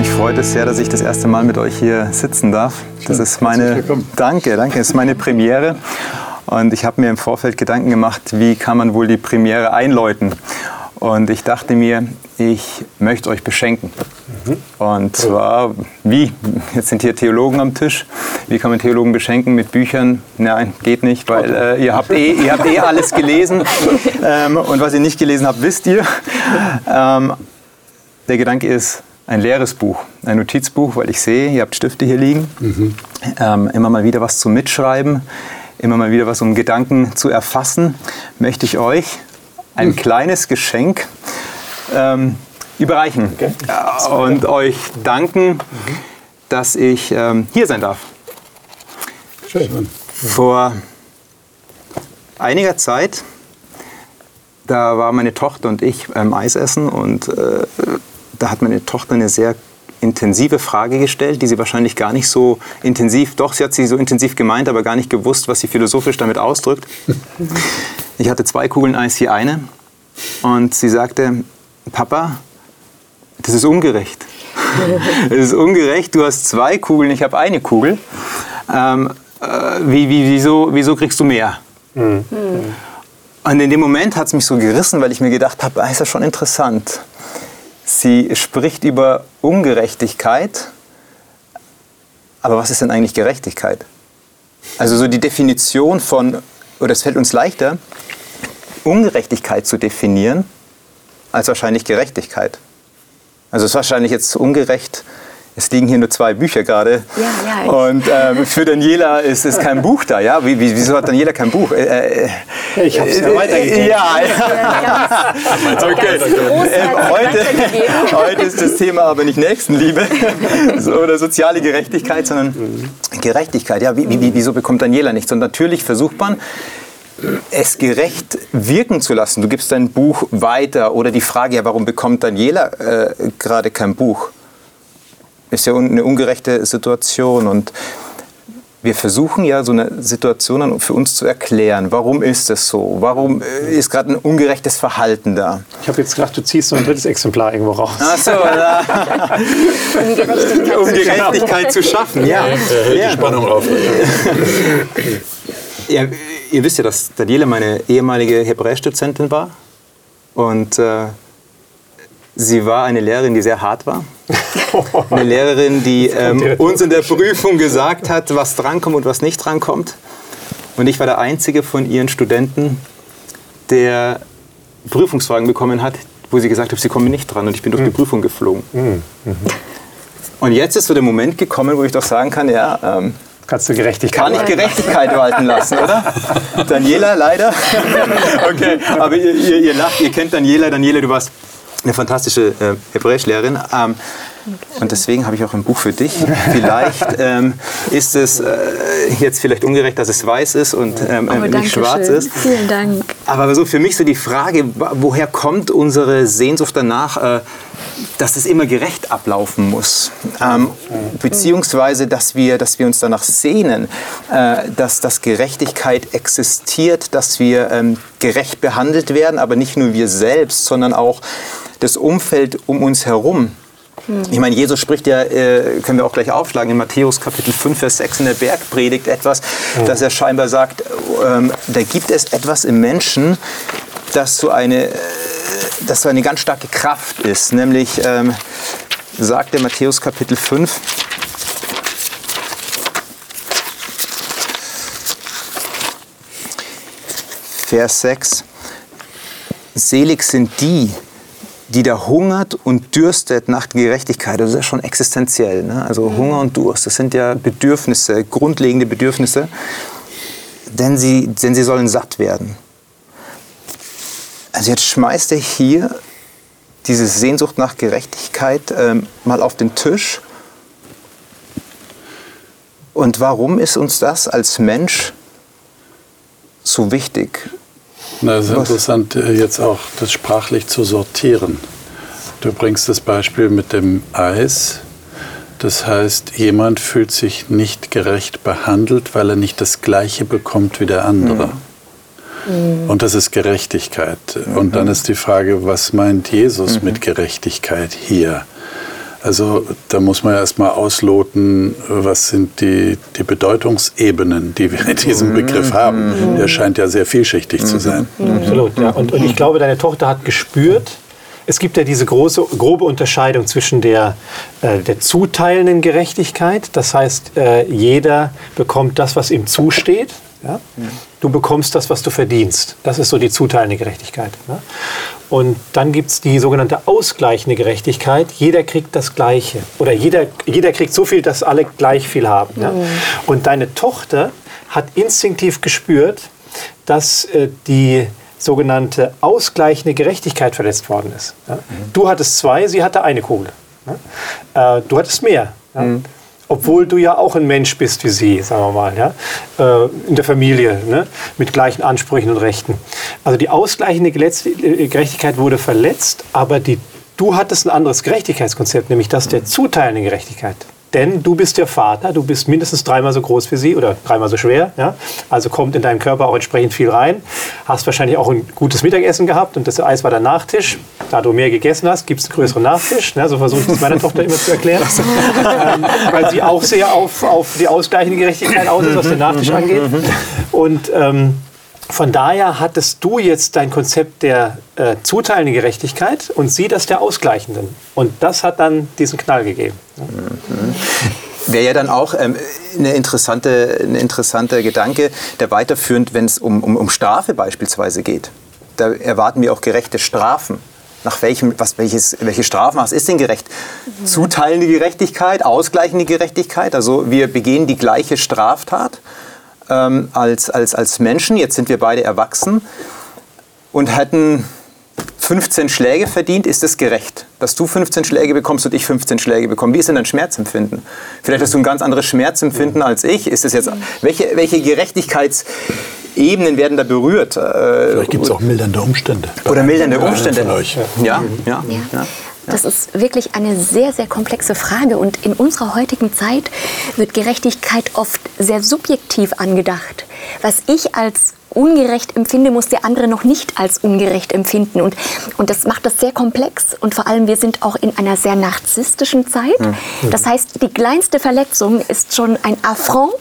Mich freut es sehr, dass ich das erste Mal mit euch hier sitzen darf. Das ist meine Danke, danke. Das ist meine Premiere. Und ich habe mir im Vorfeld Gedanken gemacht, wie kann man wohl die Premiere einläuten. Und ich dachte mir, ich möchte euch beschenken. Mhm. Und zwar, wie? Jetzt sind hier Theologen am Tisch. Wie kann man Theologen beschenken mit Büchern? Nein, geht nicht, weil äh, ihr, habt eh, ihr habt eh alles gelesen. Ähm, und was ihr nicht gelesen habt, wisst ihr. Ähm, der Gedanke ist, ein leeres Buch, ein Notizbuch, weil ich sehe, ihr habt Stifte hier liegen. Mhm. Ähm, immer mal wieder was zum Mitschreiben, immer mal wieder was, um Gedanken zu erfassen, möchte ich euch ein mhm. kleines Geschenk ähm, überreichen okay. und euch danken, mhm. dass ich ähm, hier sein darf. Schön. Vor einiger Zeit, da war meine Tochter und ich beim Eis essen und äh, da hat meine Tochter eine sehr intensive Frage gestellt, die sie wahrscheinlich gar nicht so intensiv, doch, sie hat sie so intensiv gemeint, aber gar nicht gewusst, was sie philosophisch damit ausdrückt. Ich hatte zwei Kugeln Eis, hier eine. Und sie sagte, Papa, das ist ungerecht. Es ist ungerecht, du hast zwei Kugeln, ich habe eine Kugel. Ähm, äh, wie, wie, wieso, wieso kriegst du mehr? Mhm. Und in dem Moment hat es mich so gerissen, weil ich mir gedacht habe, ah, ist das schon interessant. Sie spricht über Ungerechtigkeit, aber was ist denn eigentlich Gerechtigkeit? Also so die Definition von, oder es fällt uns leichter, Ungerechtigkeit zu definieren, als wahrscheinlich Gerechtigkeit. Also es ist wahrscheinlich jetzt ungerecht, es liegen hier nur zwei Bücher gerade. Ja, ja. Und ähm, für Daniela ist, ist kein Buch da. Ja? Wie, wieso hat Daniela kein Buch? Äh, äh, ich habe es ja weitergegeben. Ja, ja. okay. Äh, heute, heute ist das Thema aber nicht Nächstenliebe oder soziale Gerechtigkeit, sondern Gerechtigkeit. Ja, wie, wie, wieso bekommt Daniela nichts? Und natürlich versucht man, es gerecht wirken zu lassen. Du gibst dein Buch weiter oder die Frage, ja, warum bekommt Daniela äh, gerade kein Buch? Ist ja eine ungerechte Situation und wir versuchen ja so eine Situation für uns zu erklären. Warum ist es so? Warum äh, ist gerade ein ungerechtes Verhalten da? Ich habe jetzt gedacht, du ziehst so ein drittes Exemplar irgendwo raus. Ach so, ja. um Gerechtigkeit, um Gerechtigkeit zu schaffen. Ja, die Spannung auf. ja, ihr wisst ja, dass Daniela meine ehemalige Hebräisch-Dozentin war und äh, sie war eine Lehrerin, die sehr hart war. Eine Lehrerin, die ähm, uns in der Prüfung gesagt hat, was drankommt und was nicht drankommt. Und ich war der einzige von ihren Studenten, der Prüfungsfragen bekommen hat, wo sie gesagt hat, sie kommen nicht dran und ich bin durch die hm. Prüfung geflogen. Mhm. Und jetzt ist so der Moment gekommen, wo ich doch sagen kann, ja, ähm, Kannst du Gerechtigkeit Kann ich Gerechtigkeit walten lassen, oder? Daniela, leider. okay, aber ihr, ihr, ihr lacht, ihr kennt Daniela. Daniela, du warst eine fantastische äh, Hebräischlehrerin. Ähm, und deswegen habe ich auch ein Buch für dich. Vielleicht ähm, ist es äh, jetzt vielleicht ungerecht, dass es weiß ist und ähm, oh, nicht schwarz schön. ist. Vielen Dank. Aber so für mich so die Frage, woher kommt unsere Sehnsucht danach, äh, dass es immer gerecht ablaufen muss? Ähm, beziehungsweise, dass wir, dass wir uns danach sehnen, äh, dass, dass Gerechtigkeit existiert, dass wir ähm, gerecht behandelt werden, aber nicht nur wir selbst, sondern auch das Umfeld um uns herum. Hm. Ich meine, Jesus spricht ja, äh, können wir auch gleich aufschlagen, in Matthäus Kapitel 5, Vers 6 in der Bergpredigt etwas, mhm. dass er scheinbar sagt, ähm, da gibt es etwas im Menschen, das so eine, äh, das so eine ganz starke Kraft ist. Nämlich ähm, sagt der Matthäus Kapitel 5, Vers 6, Selig sind die, die da hungert und dürstet nach Gerechtigkeit. Das ist ja schon existenziell. Ne? Also mhm. Hunger und Durst, das sind ja Bedürfnisse, grundlegende Bedürfnisse, denn sie, denn sie sollen satt werden. Also jetzt schmeißt er hier diese Sehnsucht nach Gerechtigkeit ähm, mal auf den Tisch. Und warum ist uns das als Mensch so wichtig? Na, es ist Was? interessant, äh, jetzt auch das sprachlich zu sortieren. Du bringst das Beispiel mit dem Eis. Das heißt, jemand fühlt sich nicht gerecht behandelt, weil er nicht das Gleiche bekommt wie der andere. Mhm. Und das ist Gerechtigkeit. Und dann mhm. ist die Frage, was meint Jesus mhm. mit Gerechtigkeit hier? Also da muss man erstmal ausloten, was sind die, die Bedeutungsebenen, die wir in diesem Begriff haben. Der scheint ja sehr vielschichtig zu sein. Absolut, ja. Und, und ich glaube, deine Tochter hat gespürt, es gibt ja diese große, grobe Unterscheidung zwischen der, äh, der zuteilenden Gerechtigkeit, das heißt, äh, jeder bekommt das, was ihm zusteht. Ja? Du bekommst das, was du verdienst. Das ist so die zuteilende Gerechtigkeit. Ne? Und dann gibt es die sogenannte ausgleichende Gerechtigkeit. Jeder kriegt das Gleiche. Oder jeder, jeder kriegt so viel, dass alle gleich viel haben. Mhm. Ja? Und deine Tochter hat instinktiv gespürt, dass äh, die sogenannte ausgleichende Gerechtigkeit verletzt worden ist. Ja? Mhm. Du hattest zwei, sie hatte eine Kugel. Ja? Äh, du hattest mehr. Ja? Mhm. Obwohl du ja auch ein Mensch bist wie sie, sagen wir mal, ja? Äh, in der Familie, ne? mit gleichen Ansprüchen und Rechten. Also die ausgleichende äh, Gerechtigkeit wurde verletzt, aber die, du hattest ein anderes Gerechtigkeitskonzept, nämlich das der zuteilenden Gerechtigkeit. Denn du bist der Vater, du bist mindestens dreimal so groß wie sie oder dreimal so schwer. Ja? Also kommt in deinen Körper auch entsprechend viel rein. Hast wahrscheinlich auch ein gutes Mittagessen gehabt und das Eis war der Nachtisch. Da du mehr gegessen hast, gibt es einen größeren Nachtisch. Ne? So versuche ich es meiner Tochter immer zu erklären. ähm, weil sie auch sehr auf, auf die ausgleichende Gerechtigkeit aus ist, was den Nachtisch angeht. Und ähm, von daher hattest du jetzt dein Konzept der äh, zuteilenden Gerechtigkeit und sie das der ausgleichenden. Und das hat dann diesen Knall gegeben. Mhm. Wäre ja dann auch ähm, eine interessante, ein interessanter Gedanke, der weiterführend, wenn es um, um, um Strafe beispielsweise geht. Da erwarten wir auch gerechte Strafen nach welchem, was, welches, welche Strafmaß ist denn gerecht? Mhm. Zuteilende Gerechtigkeit, ausgleichende Gerechtigkeit, also wir begehen die gleiche Straftat ähm, als, als, als Menschen. Jetzt sind wir beide erwachsen und hätten 15 Schläge verdient, ist es gerecht, dass du 15 Schläge bekommst und ich 15 Schläge bekomme. Wie ist denn dein Schmerzempfinden? Vielleicht hast du ein ganz anderes Schmerzempfinden als ich. Ist es jetzt welche, welche Gerechtigkeitsebenen werden da berührt? Äh, Vielleicht gibt es auch mildernde Umstände. Oder mildernde Umstände. Ja, ja, ja. ja. Das ist wirklich eine sehr, sehr komplexe Frage. Und in unserer heutigen Zeit wird Gerechtigkeit oft sehr subjektiv angedacht. Was ich als ungerecht empfinde, muss der andere noch nicht als ungerecht empfinden. Und, und das macht das sehr komplex. Und vor allem, wir sind auch in einer sehr narzisstischen Zeit. Das heißt, die kleinste Verletzung ist schon ein Affront.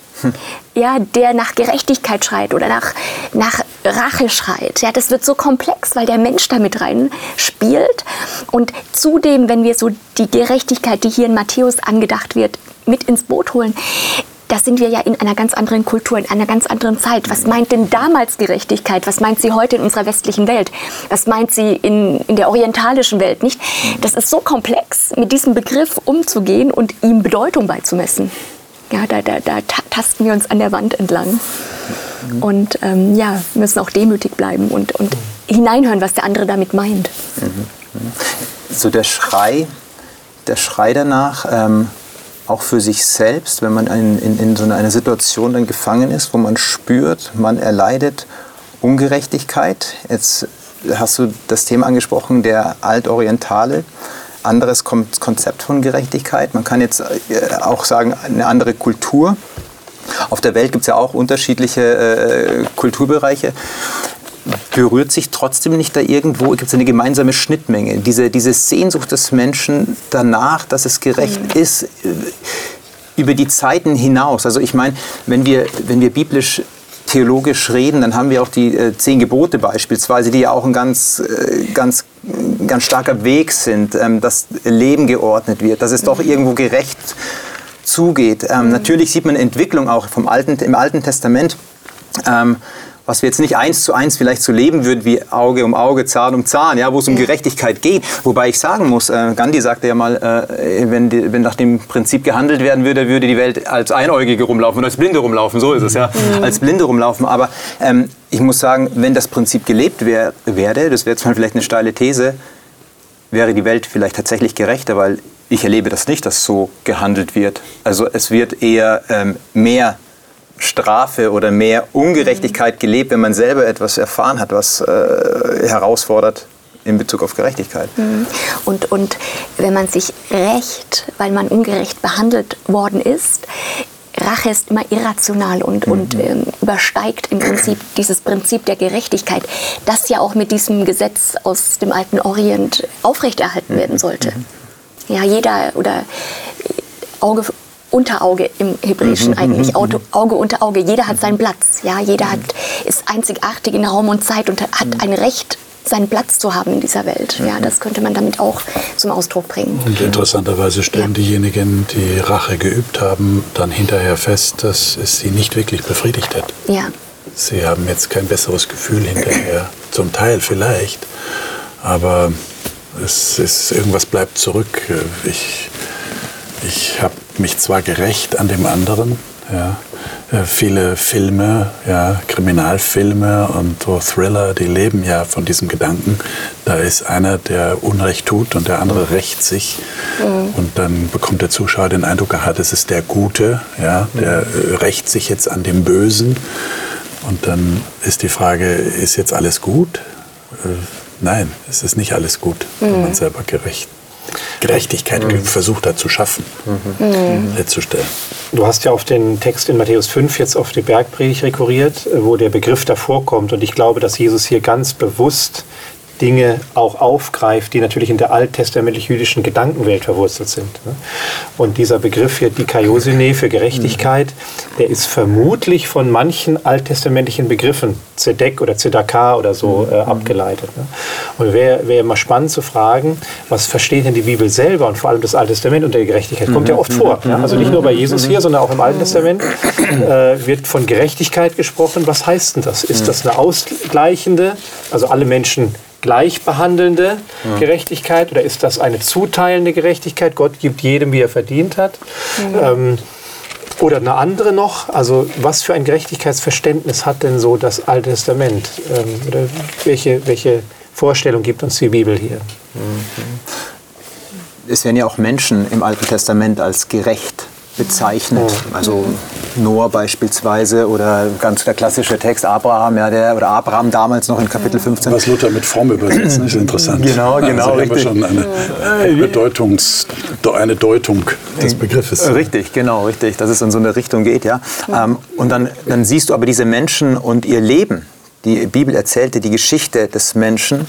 Ja, der nach Gerechtigkeit schreit oder nach, nach Rache schreit. Ja, das wird so komplex, weil der Mensch damit rein spielt. Und zudem, wenn wir so die Gerechtigkeit, die hier in Matthäus angedacht wird, mit ins Boot holen, da sind wir ja in einer ganz anderen Kultur, in einer ganz anderen Zeit. Was meint denn damals Gerechtigkeit? Was meint sie heute in unserer westlichen Welt? Was meint sie in, in der orientalischen Welt? Nicht? Das ist so komplex, mit diesem Begriff umzugehen und ihm Bedeutung beizumessen. Ja, da, da, da tasten wir uns an der Wand entlang. Und ähm, ja, müssen auch demütig bleiben und, und hineinhören, was der andere damit meint. So der Schrei, der Schrei danach, ähm, auch für sich selbst, wenn man in, in, in so einer Situation dann gefangen ist, wo man spürt, man erleidet Ungerechtigkeit. Jetzt hast du das Thema angesprochen, der Altorientale. Anderes Konzept von Gerechtigkeit. Man kann jetzt äh, auch sagen, eine andere Kultur. Auf der Welt gibt es ja auch unterschiedliche äh, Kulturbereiche berührt sich trotzdem nicht da irgendwo, gibt es eine gemeinsame Schnittmenge? Diese, diese Sehnsucht des Menschen danach, dass es gerecht mhm. ist, über die Zeiten hinaus. Also ich meine, wenn wir, wenn wir biblisch theologisch reden, dann haben wir auch die äh, zehn Gebote beispielsweise, die ja auch ein ganz, äh, ganz, ganz starker Weg sind, ähm, dass Leben geordnet wird, dass es doch mhm. irgendwo gerecht zugeht. Ähm, mhm. Natürlich sieht man Entwicklung auch vom Alten, im Alten Testament. Ähm, was wir jetzt nicht eins zu eins vielleicht so leben würden wie Auge um Auge, Zahn um Zahn, ja, wo es um Gerechtigkeit geht. Wobei ich sagen muss, äh, Gandhi sagte ja mal, äh, wenn, die, wenn nach dem Prinzip gehandelt werden würde, würde die Welt als Einäugige rumlaufen und als Blinde rumlaufen. So ist es ja, mhm. als Blinde rumlaufen. Aber ähm, ich muss sagen, wenn das Prinzip gelebt wär, werde, das wäre jetzt mal vielleicht eine steile These, wäre die Welt vielleicht tatsächlich gerechter, weil ich erlebe das nicht, dass so gehandelt wird. Also es wird eher ähm, mehr Strafe oder mehr Ungerechtigkeit gelebt, wenn man selber etwas erfahren hat, was äh, herausfordert in Bezug auf Gerechtigkeit. Mhm. Und, und wenn man sich rächt, weil man ungerecht behandelt worden ist, Rache ist immer irrational und, mhm. und ähm, übersteigt im Prinzip dieses Prinzip der Gerechtigkeit, das ja auch mit diesem Gesetz aus dem alten Orient aufrechterhalten werden sollte. Mhm. Ja, jeder oder Auge unter Auge im Hebräischen mhm, eigentlich, Auge, mhm. Auge unter Auge. Jeder hat seinen Platz. Ja, jeder hat, ist einzigartig in Raum und Zeit und hat ein Recht, seinen Platz zu haben in dieser Welt. Ja, das könnte man damit auch zum Ausdruck bringen. Und interessanterweise stellen ja. diejenigen, die Rache geübt haben, dann hinterher fest, dass es sie nicht wirklich befriedigt hat. Ja. Sie haben jetzt kein besseres Gefühl hinterher. Zum Teil vielleicht, aber es ist, irgendwas bleibt zurück. Ich, ich habe mich zwar gerecht an dem anderen, ja, äh, viele Filme, ja, Kriminalfilme und so Thriller, die leben ja von diesem Gedanken. Da ist einer, der Unrecht tut und der andere rächt sich. Mhm. Und dann bekommt der Zuschauer den Eindruck, aha, das ist der Gute, ja, der äh, rächt sich jetzt an dem Bösen. Und dann ist die Frage, ist jetzt alles gut? Äh, nein, es ist nicht alles gut, mhm. wenn man selber gerecht Gerechtigkeit mhm. versucht hat zu schaffen, mhm. herzustellen. Du hast ja auf den Text in Matthäus 5 jetzt auf die Bergpredigt rekurriert, wo der Begriff davor kommt. Und ich glaube, dass Jesus hier ganz bewusst Dinge auch aufgreift, die natürlich in der alttestamentlich-jüdischen Gedankenwelt verwurzelt sind. Ne? Und dieser Begriff hier, Dikaiosine für Gerechtigkeit, der ist vermutlich von manchen alttestamentlichen Begriffen, Zedek oder Zedakah oder so, äh, mhm. abgeleitet. Ne? Und wäre wär mal spannend zu fragen, was versteht denn die Bibel selber und vor allem das Alte Testament unter Gerechtigkeit? Kommt ja oft vor. Ja? Also nicht nur bei Jesus hier, sondern auch im Alten Testament äh, wird von Gerechtigkeit gesprochen. Was heißt denn das? Ist das eine ausgleichende, also alle Menschen gleich behandelnde ja. Gerechtigkeit oder ist das eine zuteilende Gerechtigkeit? Gott gibt jedem, wie er verdient hat. Mhm. Ähm, oder eine andere noch, also was für ein Gerechtigkeitsverständnis hat denn so das Alte Testament? Ähm, oder welche, welche Vorstellung gibt uns die Bibel hier? Mhm. Es werden ja auch Menschen im Alten Testament als gerecht bezeichnet. Also Noah beispielsweise oder ganz der klassische Text Abraham, ja, der, oder Abraham damals noch in Kapitel 15. Was Luther mit Form übersetzt, ist interessant. Genau, also genau. Also richtig. schon eine, Bedeutungs, eine Deutung des Begriffes. Richtig, genau, richtig, dass es in so eine Richtung geht, ja. Ähm, und dann, dann siehst du aber diese Menschen und ihr Leben. Die Bibel erzählte die Geschichte des Menschen,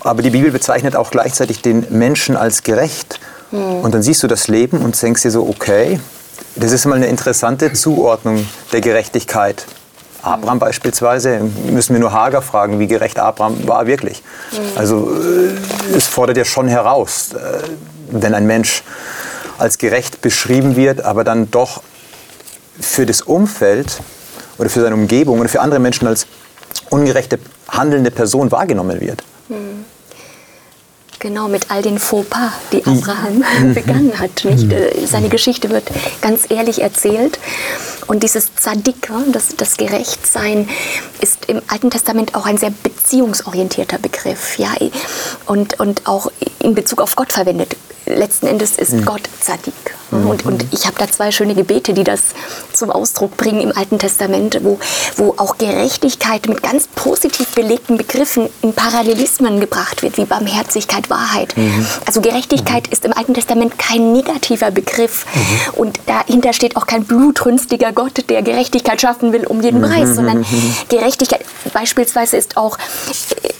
aber die Bibel bezeichnet auch gleichzeitig den Menschen als gerecht. Mhm. Und dann siehst du das Leben und denkst dir so, okay, das ist mal eine interessante Zuordnung der Gerechtigkeit. Abraham beispielsweise, müssen wir nur Hager fragen, wie gerecht Abraham war wirklich. Mhm. Also äh, es fordert ja schon heraus, äh, wenn ein Mensch als gerecht beschrieben wird, aber dann doch für das Umfeld oder für seine Umgebung oder für andere Menschen als ungerechte handelnde Person wahrgenommen wird. Mhm. Genau, mit all den Fauxpas, die mhm. Abraham mhm. begangen hat. Nicht? Mhm. Äh, seine Geschichte wird ganz ehrlich erzählt. Und dieses Zadik, das, das Gerechtsein, ist im Alten Testament auch ein sehr beziehungsorientierter Begriff. Ja? Und, und auch in Bezug auf Gott verwendet letzten Endes ist mhm. Gott Zadik. Mhm. Und, und ich habe da zwei schöne Gebete, die das zum Ausdruck bringen im Alten Testament, wo, wo auch Gerechtigkeit mit ganz positiv belegten Begriffen in Parallelismen gebracht wird, wie Barmherzigkeit, Wahrheit. Mhm. Also Gerechtigkeit mhm. ist im Alten Testament kein negativer Begriff. Mhm. Und dahinter steht auch kein blutrünstiger Gott, der Gerechtigkeit schaffen will um jeden mhm. Preis, sondern Gerechtigkeit beispielsweise ist auch,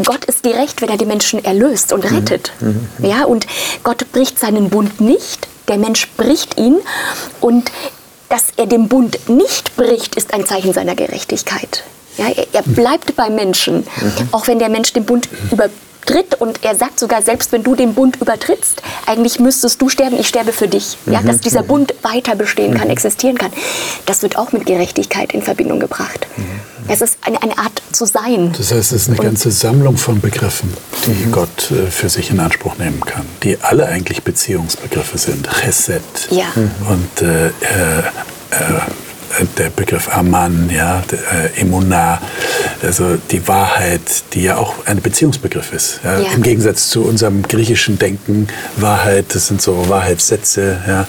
Gott ist gerecht, wenn er die Menschen erlöst und rettet. Ja, und Gott bricht seinen Bund nicht, der Mensch bricht ihn und dass er den Bund nicht bricht, ist ein Zeichen seiner Gerechtigkeit. Ja, er, er bleibt beim Menschen, mhm. auch wenn der Mensch den Bund übertritt und er sagt sogar, selbst wenn du den Bund übertrittst, eigentlich müsstest du sterben, ich sterbe für dich. Ja, dass mhm. dieser Bund weiter bestehen kann, mhm. existieren kann. Das wird auch mit Gerechtigkeit in Verbindung gebracht. Es ist eine, eine Art zu sein. Das heißt, es ist eine und ganze Sammlung von Begriffen, die mhm. Gott äh, für sich in Anspruch nehmen kann, die alle eigentlich Beziehungsbegriffe sind. Chesed ja. und äh, äh, äh der Begriff Aman, ja, äh, Emunah, also die Wahrheit, die ja auch ein Beziehungsbegriff ist. Ja. Ja. Im Gegensatz zu unserem griechischen Denken, Wahrheit, das sind so Wahrheitssätze, ja,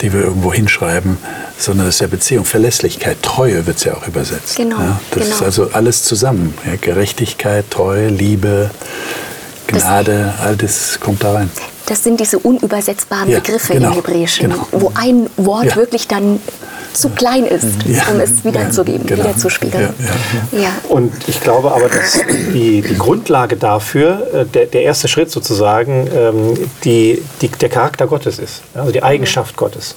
die wir irgendwo hinschreiben, sondern das ist ja Beziehung, Verlässlichkeit, Treue wird es ja auch übersetzt. Genau. Ja. Das genau. ist also alles zusammen. Gerechtigkeit, Treue, Liebe, Gnade, das, all das kommt da rein. Das sind diese unübersetzbaren Begriffe genau. im Hebräischen, genau. wo ein Wort wirklich dann zu klein ist, ja. um es wiederzugeben, genau. wiederzuspiegeln. Ja, ja. Und ich glaube aber, dass die, die Grundlage dafür, äh, der, der erste Schritt sozusagen, ähm, die, die, der Charakter Gottes ist, also die Eigenschaft Gottes.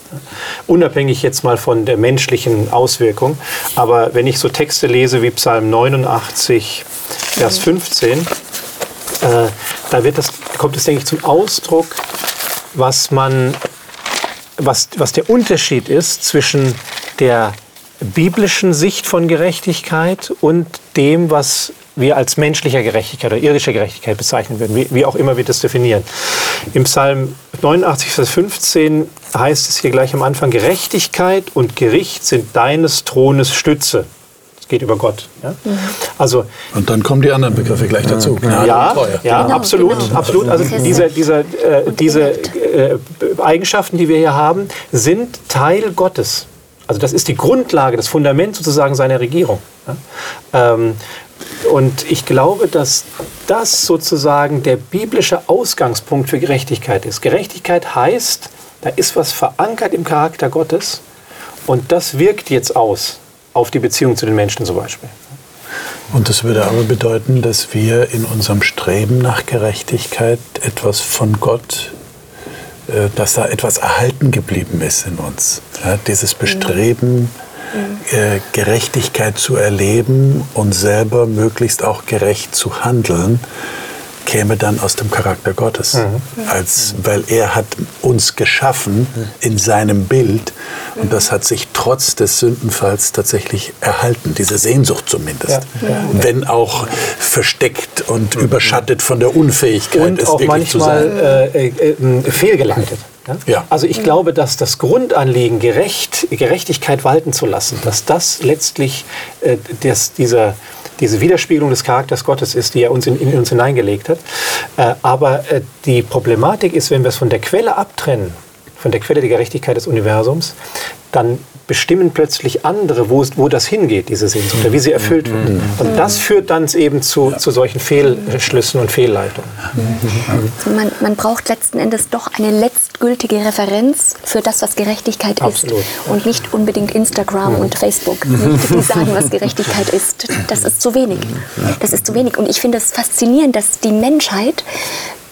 Unabhängig jetzt mal von der menschlichen Auswirkung. Aber wenn ich so Texte lese wie Psalm 89, Vers 15, äh, da wird das, kommt es, denke ich, zum Ausdruck, was man was, was der Unterschied ist zwischen der biblischen Sicht von Gerechtigkeit und dem, was wir als menschlicher Gerechtigkeit oder irdischer Gerechtigkeit bezeichnen würden, wie, wie, auch immer wir das definieren. Im Psalm 89, Vers 15 heißt es hier gleich am Anfang, Gerechtigkeit und Gericht sind deines Thrones Stütze. Es geht über Gott. Ja? Also, und dann kommen die anderen Begriffe gleich dazu. Ja, ja, ja genau, absolut, genau. absolut. Also diese, diese, äh, diese äh, Eigenschaften, die wir hier haben, sind Teil Gottes. Also das ist die Grundlage, das Fundament sozusagen seiner Regierung. Ja? Ähm, und ich glaube, dass das sozusagen der biblische Ausgangspunkt für Gerechtigkeit ist. Gerechtigkeit heißt, da ist was verankert im Charakter Gottes und das wirkt jetzt aus auf die Beziehung zu den Menschen zum Beispiel. Und das würde aber bedeuten, dass wir in unserem Streben nach Gerechtigkeit etwas von Gott, äh, dass da etwas erhalten geblieben ist in uns. Ja, dieses Bestreben, äh, Gerechtigkeit zu erleben und selber möglichst auch gerecht zu handeln käme dann aus dem Charakter Gottes. Mhm. Als, weil er hat uns geschaffen in seinem Bild und das hat sich trotz des Sündenfalls tatsächlich erhalten, diese Sehnsucht zumindest. Ja. Ja. Wenn auch versteckt und mhm. überschattet von der Unfähigkeit, und es auch wirklich manchmal zu sein. Äh, äh, äh, fehlgeleitet. Ja? Also ich glaube, dass das Grundanliegen, Gerecht, Gerechtigkeit walten zu lassen, dass das letztlich äh, das, dieser diese Widerspiegelung des Charakters Gottes ist, die er uns in, in uns hineingelegt hat. Äh, aber äh, die Problematik ist, wenn wir es von der Quelle abtrennen, von der Quelle der Gerechtigkeit des Universums, dann bestimmen plötzlich andere, wo, wo das hingeht, diese Sehnsucht, oder wie sie erfüllt wird. Mhm. Und das führt dann eben zu, zu solchen Fehlschlüssen und Fehlleitungen. Also man, man, braucht letzten Endes doch eine letztgültige Referenz für das, was Gerechtigkeit Absolut. ist. Und nicht unbedingt Instagram und Facebook, die sagen, was Gerechtigkeit ist. Das ist zu wenig. Das ist zu wenig. Und ich finde es faszinierend, dass die Menschheit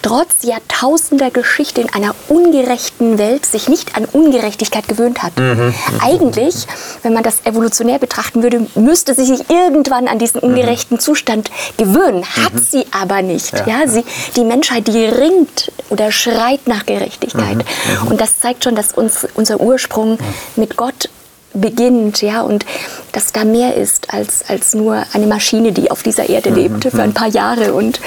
trotz Jahrtausender Geschichte in einer ungerechten Welt sich nicht an Ungerechtigkeit gewöhnt hat. Mhm. Eigentlich, wenn man das evolutionär betrachten würde, müsste sie sich irgendwann an diesen ungerechten Zustand gewöhnen. Hat mhm. sie aber nicht. Ja. ja. sie, die Menschheit, die ringt oder schreit nach Gerechtigkeit. Mhm. Und das zeigt schon, dass uns, unser Ursprung mit Gott beginnt, ja, und dass da mehr ist als, als nur eine Maschine, die auf dieser Erde mhm. lebt für ein paar Jahre. Und,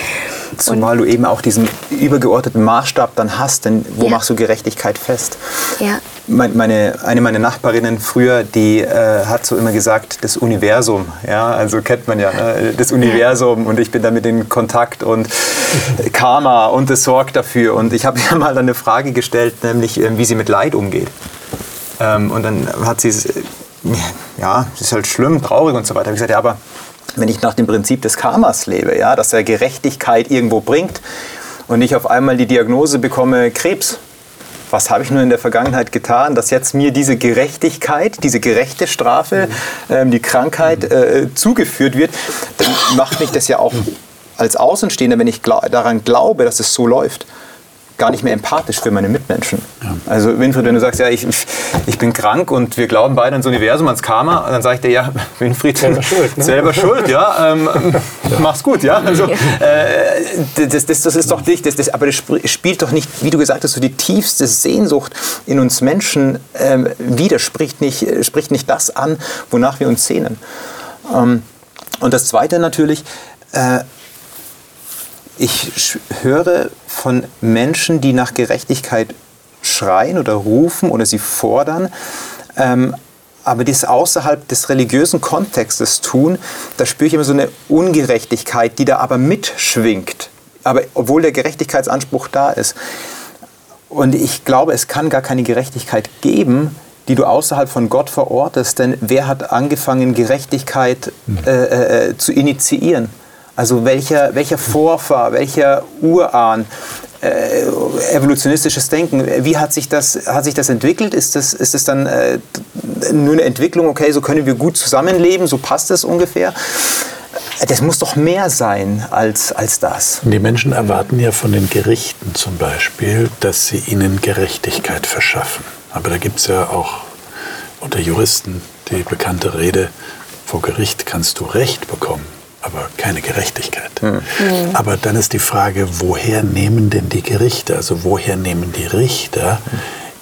Zumal und du eben auch diesen übergeordneten Maßstab dann hast, denn wo ja. machst du Gerechtigkeit fest? Ja. Meine, eine meiner Nachbarinnen früher, die äh, hat so immer gesagt, das Universum, ja, also kennt man ja, ne? das Universum und ich bin damit in Kontakt und Karma und es sorgt dafür. Und ich habe ihr mal eine Frage gestellt, nämlich äh, wie sie mit Leid umgeht. Ähm, und dann hat sie, ja, das ist halt schlimm, traurig und so weiter. Ich gesagt, ja, aber wenn ich nach dem Prinzip des Karmas lebe, ja, dass er Gerechtigkeit irgendwo bringt und ich auf einmal die Diagnose bekomme, Krebs, was habe ich nur in der Vergangenheit getan, dass jetzt mir diese Gerechtigkeit, diese gerechte Strafe, ähm, die Krankheit äh, zugeführt wird, dann macht mich das ja auch als Außenstehender, wenn ich daran glaube, dass es so läuft, gar nicht mehr empathisch für meine Mitmenschen. Ja. Also Winfried, wenn du sagst, ja, ich, ich bin krank und wir glauben beide ans Universum, ans Karma, dann sage ich dir, ja, Winfried, selber schuld, ne? selber schuld ja, ähm, ja, mach's gut, ja. Also, äh, das, das, das ist doch dich, das, das, aber das spielt doch nicht, wie du gesagt hast, so die tiefste Sehnsucht in uns Menschen ähm, widerspricht nicht, spricht nicht das an, wonach wir uns sehnen. Ähm, und das Zweite natürlich, äh, ich höre von Menschen, die nach Gerechtigkeit schreien oder rufen oder sie fordern, ähm, aber die es außerhalb des religiösen Kontextes tun, da spüre ich immer so eine Ungerechtigkeit, die da aber mitschwingt, aber obwohl der Gerechtigkeitsanspruch da ist. Und ich glaube, es kann gar keine Gerechtigkeit geben, die du außerhalb von Gott verortest, denn wer hat angefangen, Gerechtigkeit hm. äh, äh, zu initiieren? Also welcher, welcher Vorfahr, welcher Urahn äh, evolutionistisches Denken. Wie hat sich das, hat sich das entwickelt? Ist das, ist das dann äh, nur eine Entwicklung, okay, so können wir gut zusammenleben, so passt es ungefähr? Das muss doch mehr sein als, als das. Die Menschen erwarten ja von den Gerichten zum Beispiel, dass sie ihnen Gerechtigkeit verschaffen. Aber da gibt es ja auch unter Juristen die bekannte Rede, vor Gericht kannst du Recht bekommen, aber keine Gerechtigkeit. Mhm. Aber dann ist die Frage, woher nehmen denn die Gerichte, also woher nehmen die Richter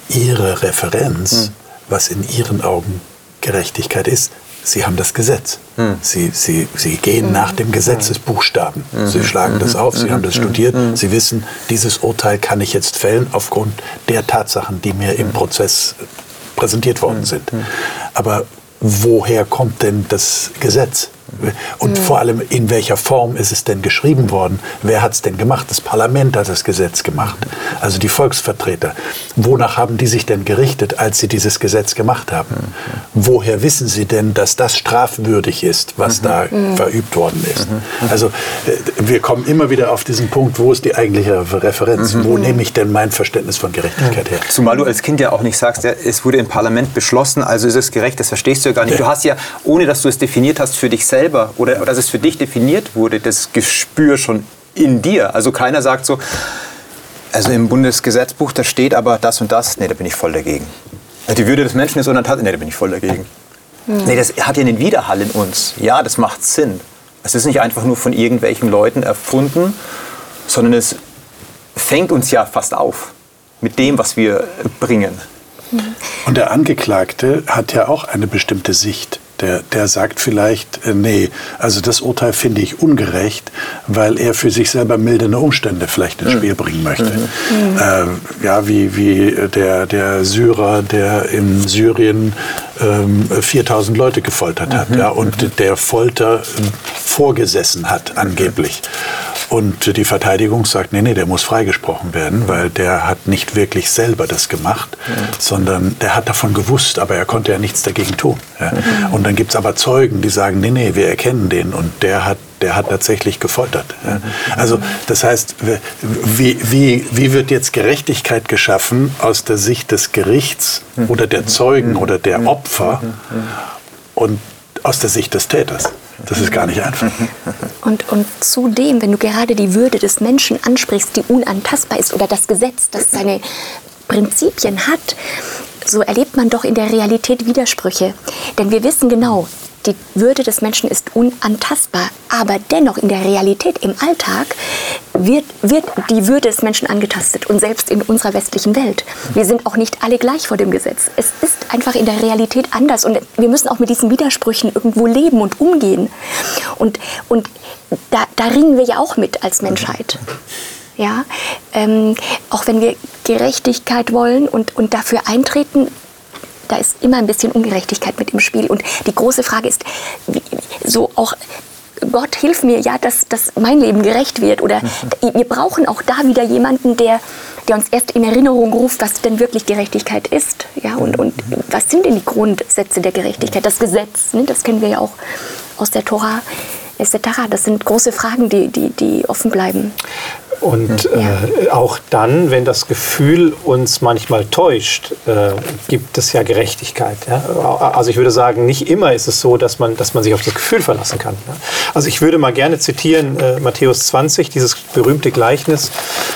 ihre Referenz, mhm. was in ihren Augen Gerechtigkeit ist? Sie haben das Gesetz. Mhm. Sie, sie, sie gehen nach dem Gesetzesbuchstaben. Sie schlagen das auf, Sie haben das studiert. Sie wissen, dieses Urteil kann ich jetzt fällen aufgrund der Tatsachen, die mir im Prozess präsentiert worden sind. Aber woher kommt denn das Gesetz? Und mhm. vor allem, in welcher Form ist es denn geschrieben worden? Wer hat es denn gemacht? Das Parlament hat das Gesetz gemacht. Also die Volksvertreter. Wonach haben die sich denn gerichtet, als sie dieses Gesetz gemacht haben? Mhm. Woher wissen sie denn, dass das strafwürdig ist, was mhm. da mhm. verübt worden ist? Mhm. Also äh, wir kommen immer wieder auf diesen Punkt, wo ist die eigentliche Referenz? Mhm. Wo nehme ich denn mein Verständnis von Gerechtigkeit her? Zumal du als Kind ja auch nicht sagst, ja, es wurde im Parlament beschlossen, also ist es gerecht, das verstehst du ja gar nicht. Du hast ja, ohne dass du es definiert hast, für dich selbst selber oder, dass es für dich definiert wurde, das Gespür schon in dir. Also keiner sagt so, also im Bundesgesetzbuch, da steht aber das und das, nee, da bin ich voll dagegen. Die Würde des Menschen ist unantastbar, nee, da bin ich voll dagegen. Hm. Nee, das hat ja einen Widerhall in uns. Ja, das macht Sinn. Es ist nicht einfach nur von irgendwelchen Leuten erfunden, sondern es fängt uns ja fast auf mit dem, was wir bringen. Und der Angeklagte hat ja auch eine bestimmte Sicht der, der sagt vielleicht, äh, nee, also das Urteil finde ich ungerecht, weil er für sich selber mildernde Umstände vielleicht ins Spiel bringen möchte. Mhm. Äh, ja, wie, wie der, der Syrer, der in Syrien ähm, 4000 Leute gefoltert hat mhm. ja, und der Folter vorgesessen hat, angeblich. Und die Verteidigung sagt, nee, nee, der muss freigesprochen werden, weil der hat nicht wirklich selber das gemacht, ja. sondern der hat davon gewusst, aber er konnte ja nichts dagegen tun. Ja. Mhm. Und dann gibt es aber Zeugen, die sagen, nee, nee, wir erkennen den und der hat der hat tatsächlich gefoltert. Ja. Also das heißt, wie, wie, wie wird jetzt Gerechtigkeit geschaffen aus der Sicht des Gerichts oder der Zeugen oder der Opfer und aus der Sicht des Täters? Das ist gar nicht einfach. Und, und zudem, wenn du gerade die Würde des Menschen ansprichst, die unantastbar ist, oder das Gesetz, das seine Prinzipien hat, so erlebt man doch in der Realität Widersprüche. Denn wir wissen genau, die Würde des Menschen ist unantastbar. Aber dennoch in der Realität, im Alltag, wird, wird die Würde des Menschen angetastet. Und selbst in unserer westlichen Welt. Wir sind auch nicht alle gleich vor dem Gesetz. Es ist einfach in der Realität anders. Und wir müssen auch mit diesen Widersprüchen irgendwo leben und umgehen. Und, und da, da ringen wir ja auch mit als Menschheit. Ja, ähm, auch wenn wir Gerechtigkeit wollen und, und dafür eintreten, da ist immer ein bisschen Ungerechtigkeit mit im Spiel. Und die große Frage ist, wie, so auch Gott hilf mir, ja, dass, dass mein Leben gerecht wird. Oder mhm. wir brauchen auch da wieder jemanden, der, der uns erst in Erinnerung ruft, was denn wirklich Gerechtigkeit ist. Ja, und, und mhm. was sind denn die Grundsätze der Gerechtigkeit? Das Gesetz, ne, das kennen wir ja auch aus der Tora etc. Das sind große Fragen, die, die, die offen bleiben. Und äh, auch dann, wenn das Gefühl uns manchmal täuscht, äh, gibt es ja Gerechtigkeit. Ja? Also ich würde sagen, nicht immer ist es so, dass man, dass man sich auf das Gefühl verlassen kann. Ja? Also ich würde mal gerne zitieren äh, Matthäus 20, dieses berühmte Gleichnis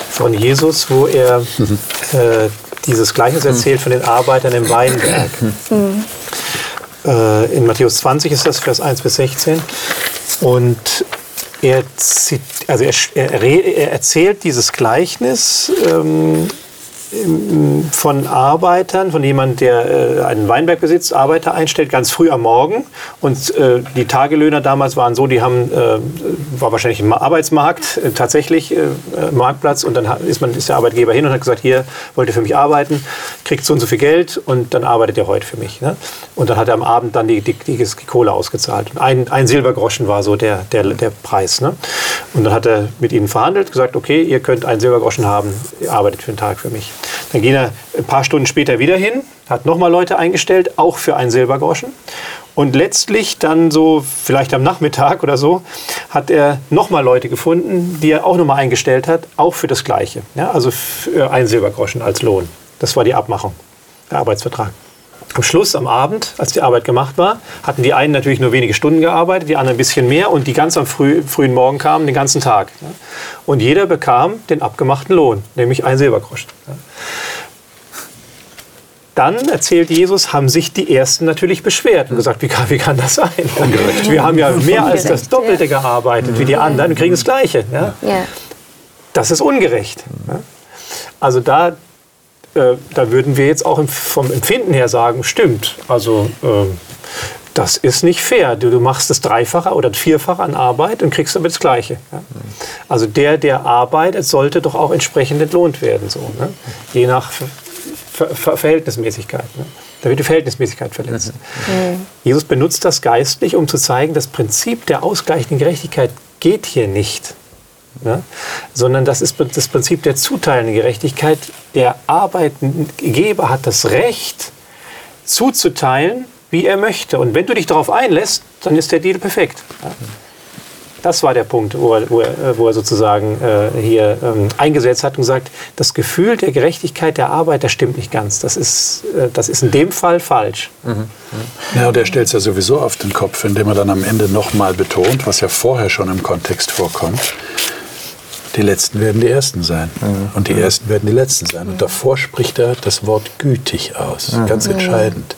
von Jesus, wo er mhm. äh, dieses Gleichnis erzählt von den Arbeitern im Weinberg. Mhm. Äh, in Matthäus 20 ist das, Vers 1 bis 16. Und er, also er, er, er erzählt dieses Gleichnis ähm, von Arbeitern, von jemandem, der äh, einen Weinberg besitzt, Arbeiter einstellt, ganz früh am Morgen. Und äh, die Tagelöhner damals waren so, die haben, äh, war wahrscheinlich im Arbeitsmarkt, tatsächlich Marktplatz. Und dann ist, man, ist der Arbeitgeber hin und hat gesagt, hier wollt ihr für mich arbeiten, kriegt so und so viel Geld und dann arbeitet ihr heute für mich. Ne? Und dann hat er am Abend dann die, die, die, die Kohle ausgezahlt. Ein, ein Silbergroschen war so der, der, der Preis. Ne? Und dann hat er mit ihnen verhandelt, gesagt, okay, ihr könnt einen Silbergroschen haben, ihr arbeitet für einen Tag für mich. Dann ging er ein paar Stunden später wieder hin, hat nochmal Leute eingestellt, auch für einen Silbergroschen. Und letztlich dann so, vielleicht am Nachmittag oder so, hat er nochmal Leute gefunden, die er auch nochmal eingestellt hat, auch für das Gleiche. Ja, also für ein Silbergroschen als Lohn. Das war die Abmachung, der Arbeitsvertrag. Am Schluss, am Abend, als die Arbeit gemacht war, hatten die einen natürlich nur wenige Stunden gearbeitet, die anderen ein bisschen mehr und die ganz am früh, frühen Morgen kamen den ganzen Tag. Und jeder bekam den abgemachten Lohn, nämlich ein Silbergroschen. Dann erzählt Jesus, haben sich die Ersten natürlich beschwert und gesagt, wie kann, wie kann das sein? Ungerecht. Wir haben ja mehr als das Doppelte gearbeitet wie die anderen und kriegen das Gleiche. Ja? Das ist ungerecht. Also da äh, da würden wir jetzt auch vom Empfinden her sagen, stimmt. Also äh, das ist nicht fair. Du, du, machst das Dreifache oder Vierfache an Arbeit und kriegst aber das Gleiche. Ja? Also der, der arbeitet, sollte doch auch entsprechend entlohnt werden, so, ne? je nach Ver Ver Verhältnismäßigkeit. Ne? Da wird die Verhältnismäßigkeit verletzt. Mhm. Jesus benutzt das geistlich, um zu zeigen, das Prinzip der ausgleichenden Gerechtigkeit geht hier nicht. Ne? sondern das ist das Prinzip der zuteilenden Gerechtigkeit. Der Arbeitgeber hat das Recht, zuzuteilen, wie er möchte. Und wenn du dich darauf einlässt, dann ist der Deal perfekt. Ja? Das war der Punkt, wo er, wo er, wo er sozusagen äh, hier ähm, eingesetzt hat und gesagt, das Gefühl der Gerechtigkeit der Arbeit, das stimmt nicht ganz. Das ist, äh, das ist in dem Fall falsch. Mhm. Ja, und er stellt es ja sowieso auf den Kopf, indem er dann am Ende nochmal betont, was ja vorher schon im Kontext vorkommt, die Letzten werden die Ersten sein. Mhm. Und die Ersten werden die Letzten sein. Und davor spricht er das Wort gütig aus. Mhm. Ganz entscheidend.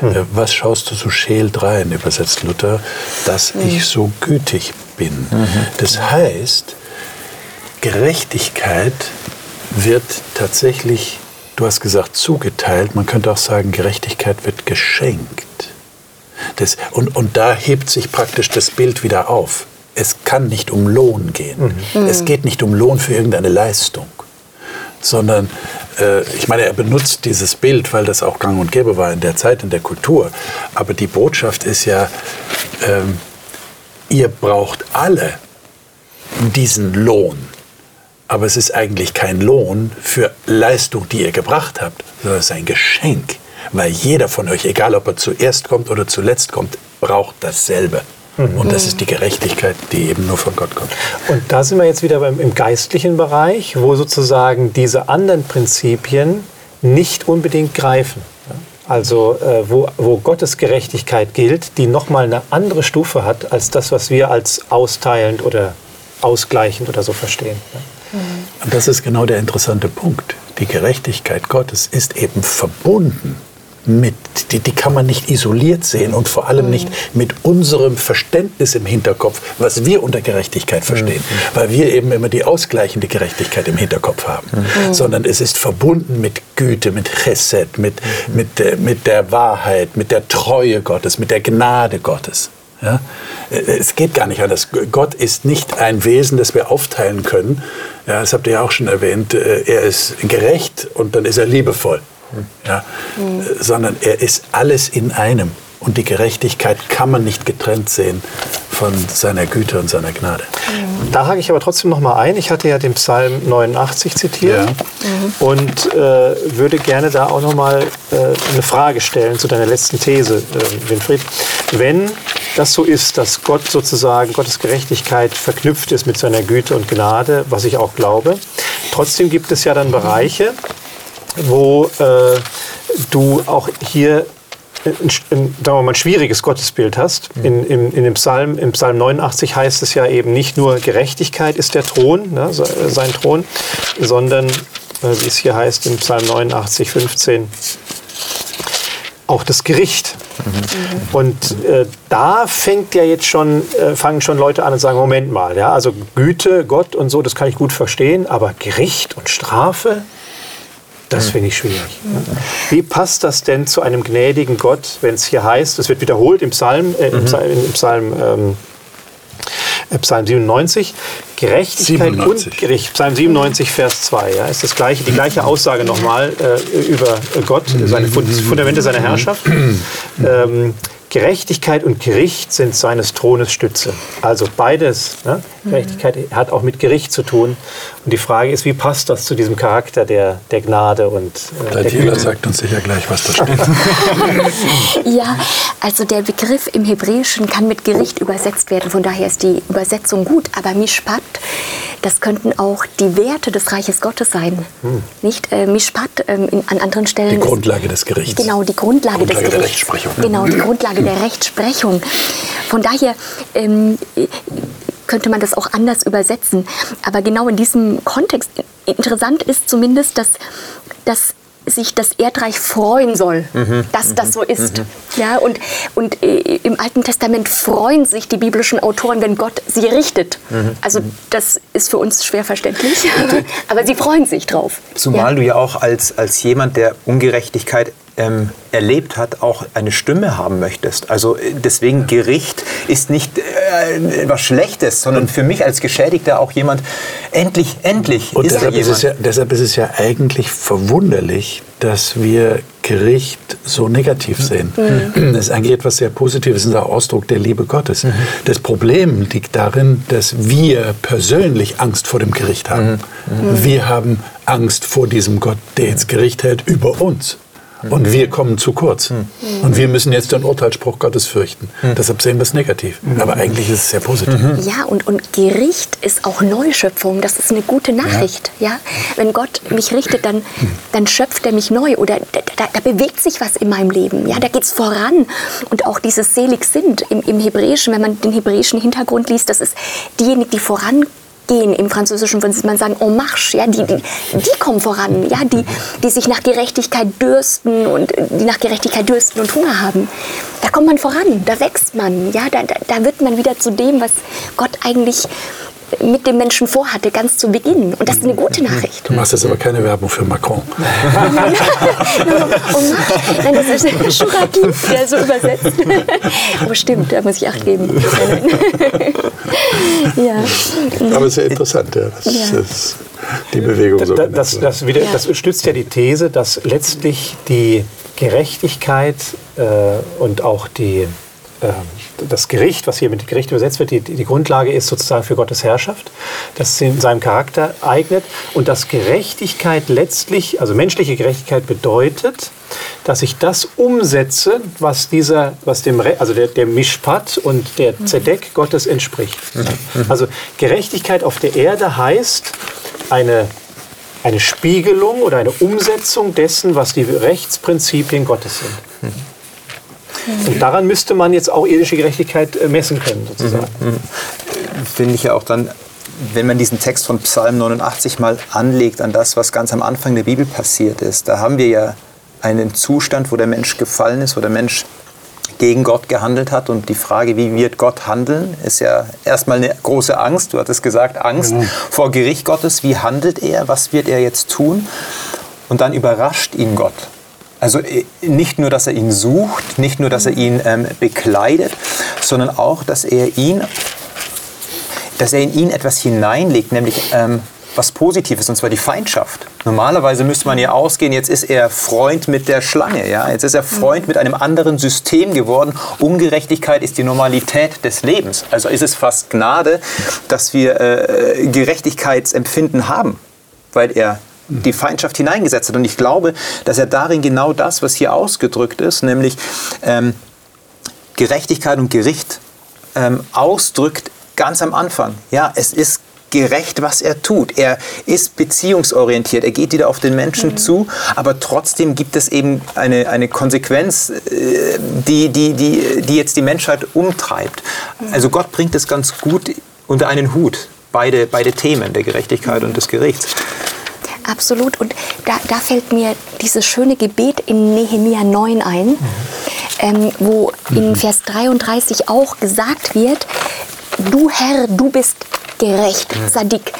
Mhm. Äh, was schaust du so scheel drein, übersetzt Luther, dass ich so gütig bin. Das heißt, Gerechtigkeit wird tatsächlich, du hast gesagt, zugeteilt. Man könnte auch sagen, Gerechtigkeit wird geschenkt. Das, und, und da hebt sich praktisch das Bild wieder auf kann nicht um Lohn gehen. Mhm. Es geht nicht um Lohn für irgendeine Leistung, sondern äh, ich meine, er benutzt dieses Bild, weil das auch gang und gäbe war in der Zeit, in der Kultur. Aber die Botschaft ist ja, ähm, ihr braucht alle diesen Lohn. Aber es ist eigentlich kein Lohn für Leistung, die ihr gebracht habt, sondern es ist ein Geschenk. Weil jeder von euch, egal ob er zuerst kommt oder zuletzt kommt, braucht dasselbe. Und das ist die Gerechtigkeit, die eben nur von Gott kommt. Und da sind wir jetzt wieder beim, im geistlichen Bereich, wo sozusagen diese anderen Prinzipien nicht unbedingt greifen. Also äh, wo, wo Gottes Gerechtigkeit gilt, die nochmal eine andere Stufe hat als das, was wir als austeilend oder ausgleichend oder so verstehen. Und das ist genau der interessante Punkt. Die Gerechtigkeit Gottes ist eben verbunden mit, die, die kann man nicht isoliert sehen und vor allem nicht mit unserem Verständnis im Hinterkopf, was wir unter Gerechtigkeit verstehen, mhm. weil wir eben immer die ausgleichende Gerechtigkeit im Hinterkopf haben, mhm. sondern es ist verbunden mit Güte, mit Chesed, mit, mhm. mit, äh, mit der Wahrheit, mit der Treue Gottes, mit der Gnade Gottes. Ja? Äh, es geht gar nicht anders. Gott ist nicht ein Wesen, das wir aufteilen können. Ja, das habt ihr ja auch schon erwähnt. Äh, er ist gerecht und dann ist er liebevoll ja, mhm. sondern er ist alles in einem. Und die Gerechtigkeit kann man nicht getrennt sehen von seiner Güte und seiner Gnade. Mhm. Da hake ich aber trotzdem noch mal ein. Ich hatte ja den Psalm 89 zitiert ja. mhm. und äh, würde gerne da auch noch mal äh, eine Frage stellen zu deiner letzten These, äh, Winfried. Wenn das so ist, dass Gott sozusagen, Gottes Gerechtigkeit verknüpft ist mit seiner Güte und Gnade, was ich auch glaube, trotzdem gibt es ja dann Bereiche, wo äh, du auch hier ein, ein, sagen wir mal, ein schwieriges Gottesbild hast. Mhm. In, in, in dem Psalm, Im Psalm 89 heißt es ja eben nicht nur Gerechtigkeit ist der Thron, ne, sein Thron, sondern, äh, wie es hier heißt im Psalm 89, 15, auch das Gericht. Mhm. Und äh, da fängt ja jetzt schon, äh, fangen schon Leute an und sagen, Moment mal, ja, also Güte, Gott und so, das kann ich gut verstehen, aber Gericht und Strafe, das finde ich schwierig. Wie passt das denn zu einem gnädigen Gott, wenn es hier heißt, es wird wiederholt im Psalm, äh, im mhm. Psalm, im Psalm, ähm, äh, Psalm 97, Gerechtigkeit 97. und Gericht. Psalm 97, Vers 2, ja, ist das gleiche, die gleiche Aussage nochmal äh, über Gott, seine Fundamente seiner Herrschaft. Ähm, Gerechtigkeit und Gericht sind seines Thrones Stütze. Also beides. Ne? Mhm. Gerechtigkeit hat auch mit Gericht zu tun. Und die Frage ist, wie passt das zu diesem Charakter der, der Gnade und äh, der Güte? sagt uns sicher gleich, was da steht. ja, also der Begriff im Hebräischen kann mit Gericht übersetzt werden. Von daher ist die Übersetzung gut. Aber Mishpat, das könnten auch die Werte des Reiches Gottes sein. Hm. Nicht äh, Mishpat in, an anderen Stellen. Die Grundlage des Gerichts. Genau, die Grundlage, Grundlage des Gerichts. Der Rechtsprechung. Genau, die Grundlage der Rechtsprechung. Von daher ähm, könnte man das auch anders übersetzen. Aber genau in diesem Kontext, interessant ist zumindest, dass, dass sich das Erdreich freuen soll, mhm. dass das so ist. Mhm. Ja, und und äh, im Alten Testament freuen sich die biblischen Autoren, wenn Gott sie richtet. Mhm. Also das ist für uns schwer verständlich, aber sie freuen sich drauf. Zumal ja. du ja auch als, als jemand, der Ungerechtigkeit ähm, erlebt hat, auch eine Stimme haben möchtest. Also äh, deswegen Gericht ist nicht äh, was Schlechtes, sondern für mich als Geschädigter auch jemand, endlich, endlich Und ist deshalb Ist es ja, deshalb ist es ja eigentlich verwunderlich, dass wir Gericht so negativ sehen. Mhm. Das ist eigentlich etwas sehr Positives, ein Ausdruck der Liebe Gottes. Mhm. Das Problem liegt darin, dass wir persönlich Angst vor dem Gericht haben. Mhm. Wir haben Angst vor diesem Gott, der jetzt Gericht hält über uns. Und wir kommen zu kurz. Mhm. Und wir müssen jetzt den Urteilsspruch Gottes fürchten. Mhm. Deshalb sehen wir es negativ. Aber eigentlich ist es sehr positiv. Mhm. Ja, und, und Gericht ist auch Neuschöpfung. Das ist eine gute Nachricht. Ja. ja? Wenn Gott mich richtet, dann, dann schöpft er mich neu. Oder da, da, da bewegt sich was in meinem Leben. Ja, da geht es voran. Und auch dieses selig sind im, im Hebräischen, wenn man den hebräischen Hintergrund liest, das ist diejenigen, die voran gehen. Im Französischen würde man sagen, en marche. Ja, die, die, die kommen voran, ja, die, die sich nach Gerechtigkeit dürsten und die nach Gerechtigkeit dürsten und Hunger haben. Da kommt man voran, da wächst man, ja, da, da, da wird man wieder zu dem, was Gott eigentlich mit dem Menschen vorhatte, ganz zu Beginn. Und das ist eine gute Nachricht. Du machst jetzt aber keine Werbung für Macron. nein, das ist Schuraki, der so übersetzt. aber stimmt, da muss ich Acht geben. ja. Aber sehr interessant, ja. Das, ja. Das, die Bewegung so. Das, das, das, wieder, das stützt ja die These, dass letztlich die Gerechtigkeit äh, und auch die ähm, das Gericht, was hier mit Gericht übersetzt wird, die, die Grundlage ist sozusagen für Gottes Herrschaft, das sich in seinem Charakter eignet und dass Gerechtigkeit letztlich, also menschliche Gerechtigkeit bedeutet, dass ich das umsetze, was dieser, was dem, also der, der Mishpat und der Zedek Gottes entspricht. Also Gerechtigkeit auf der Erde heißt eine eine Spiegelung oder eine Umsetzung dessen, was die Rechtsprinzipien Gottes sind. Und daran müsste man jetzt auch irdische Gerechtigkeit äh, messen können, sozusagen. Mhm. mhm. Finde ich ja auch dann, wenn man diesen Text von Psalm 89 mal anlegt an das, was ganz am Anfang der Bibel passiert ist, da haben wir ja einen Zustand, wo der Mensch gefallen ist, wo der Mensch gegen Gott gehandelt hat. Und die Frage, wie wird Gott handeln, ist ja erstmal eine große Angst. Du hattest gesagt, Angst mhm. vor Gericht Gottes. Wie handelt er? Was wird er jetzt tun? Und dann überrascht ihn Gott. Also äh, nicht nur, dass er ihn sucht, nicht nur, dass er ihn ähm, bekleidet, sondern auch, dass er ihn, dass er in ihn etwas hineinlegt, nämlich ähm, was Positives, und zwar die Feindschaft. Normalerweise müsste man ja ausgehen, jetzt ist er Freund mit der Schlange, ja? jetzt ist er Freund mit einem anderen System geworden. Ungerechtigkeit ist die Normalität des Lebens. Also ist es fast Gnade, dass wir äh, Gerechtigkeitsempfinden haben, weil er die Feindschaft hineingesetzt hat. Und ich glaube, dass er darin genau das, was hier ausgedrückt ist, nämlich ähm, Gerechtigkeit und Gericht ähm, ausdrückt ganz am Anfang. Ja, es ist gerecht, was er tut. Er ist beziehungsorientiert, er geht wieder auf den Menschen mhm. zu, aber trotzdem gibt es eben eine, eine Konsequenz, äh, die, die, die, die jetzt die Menschheit umtreibt. Mhm. Also Gott bringt es ganz gut unter einen Hut, beide, beide Themen der Gerechtigkeit mhm. und des Gerichts. Absolut. Und da, da fällt mir dieses schöne Gebet in Nehemia 9 ein, mhm. ähm, wo in mhm. Vers 33 auch gesagt wird, du Herr, du bist gerecht, mhm. Sadik.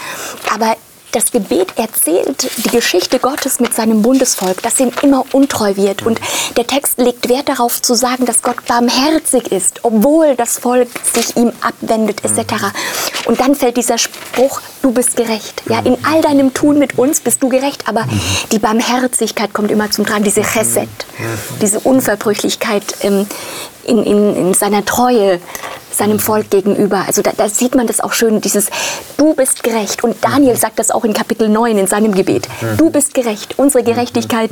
Aber das Gebet erzählt die Geschichte Gottes mit seinem Bundesvolk, das ihm immer untreu wird. Und der Text legt Wert darauf zu sagen, dass Gott barmherzig ist, obwohl das Volk sich ihm abwendet etc. Und dann fällt dieser Spruch, du bist gerecht. Ja, in all deinem Tun mit uns bist du gerecht, aber die Barmherzigkeit kommt immer zum Tragen, diese Chesed, diese Unverbrüchlichkeit ähm, in, in, in seiner Treue seinem Volk gegenüber. Also da, da, sieht man das auch schön, dieses Du bist gerecht. Und Daniel sagt das auch in Kapitel 9 in seinem Gebet. Du bist gerecht. Unsere Gerechtigkeit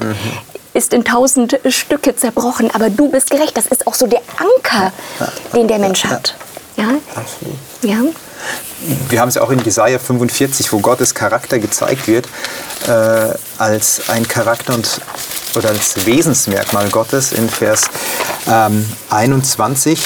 ist in tausend Stücke zerbrochen, aber du bist gerecht. Das ist auch so der Anker, den der Mensch hat. Ja? Ja. Wir haben es auch in Jesaja 45, wo Gottes Charakter gezeigt wird, äh, als ein Charakter und, oder als Wesensmerkmal Gottes in Vers ähm, 21.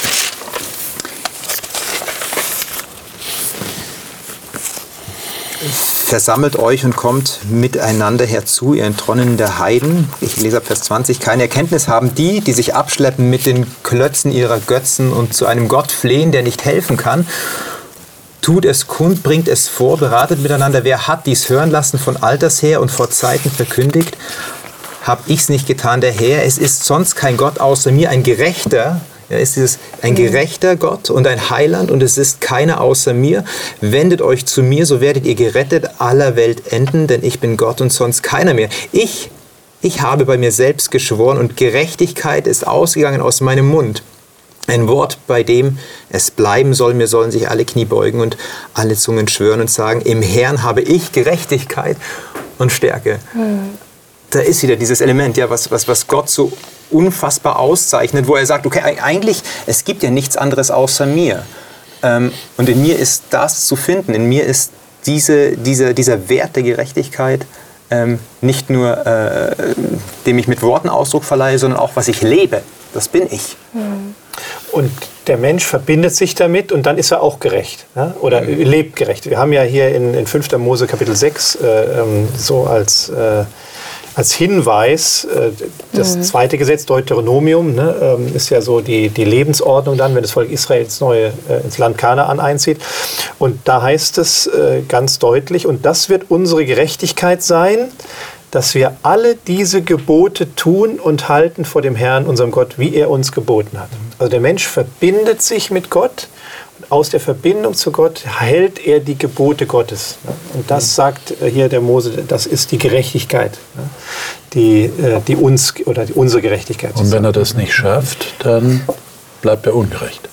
Versammelt euch und kommt miteinander herzu, ihr Entronnen der Heiden. Ich lese Vers 20. Keine Erkenntnis haben die, die sich abschleppen mit den Klötzen ihrer Götzen und zu einem Gott flehen, der nicht helfen kann. Tut es kund, bringt es vor, beratet miteinander. Wer hat dies hören lassen von alters her und vor Zeiten verkündigt? Hab ich's nicht getan, der Herr? Es ist sonst kein Gott außer mir, ein Gerechter, ja, ist dieses ein gerechter Gott und ein Heiland und es ist keiner außer mir. Wendet euch zu mir, so werdet ihr gerettet aller Welt enden, denn ich bin Gott und sonst keiner mehr. Ich, ich habe bei mir selbst geschworen und Gerechtigkeit ist ausgegangen aus meinem Mund. Ein Wort, bei dem es bleiben soll, mir sollen sich alle Knie beugen und alle Zungen schwören und sagen, im Herrn habe ich Gerechtigkeit und Stärke. Hm. Da ist wieder dieses Element, ja, was, was, was Gott so unfassbar auszeichnet, wo er sagt, okay, eigentlich, es gibt ja nichts anderes außer mir. Ähm, und in mir ist das zu finden, in mir ist diese, diese, dieser Wert der Gerechtigkeit ähm, nicht nur, äh, dem ich mit Worten Ausdruck verleihe, sondern auch, was ich lebe. Das bin ich. Mhm. Und der Mensch verbindet sich damit und dann ist er auch gerecht ja? oder mhm. lebt gerecht. Wir haben ja hier in, in 5. Mose Kapitel 6 äh, ähm, so als äh, als Hinweis, äh, das mhm. zweite Gesetz, Deuteronomium, ne, ähm, ist ja so die, die Lebensordnung dann, wenn das Volk Israel ins, neue, äh, ins Land Kanaan einzieht. Und da heißt es äh, ganz deutlich, und das wird unsere Gerechtigkeit sein, dass wir alle diese Gebote tun und halten vor dem Herrn, unserem Gott, wie er uns geboten hat. Also der Mensch verbindet sich mit Gott aus der Verbindung zu Gott hält er die Gebote Gottes. Und das sagt hier der Mose, das ist die Gerechtigkeit, die, äh, die uns oder die, unsere Gerechtigkeit. Und wenn er das nicht schafft, dann bleibt er ungerecht.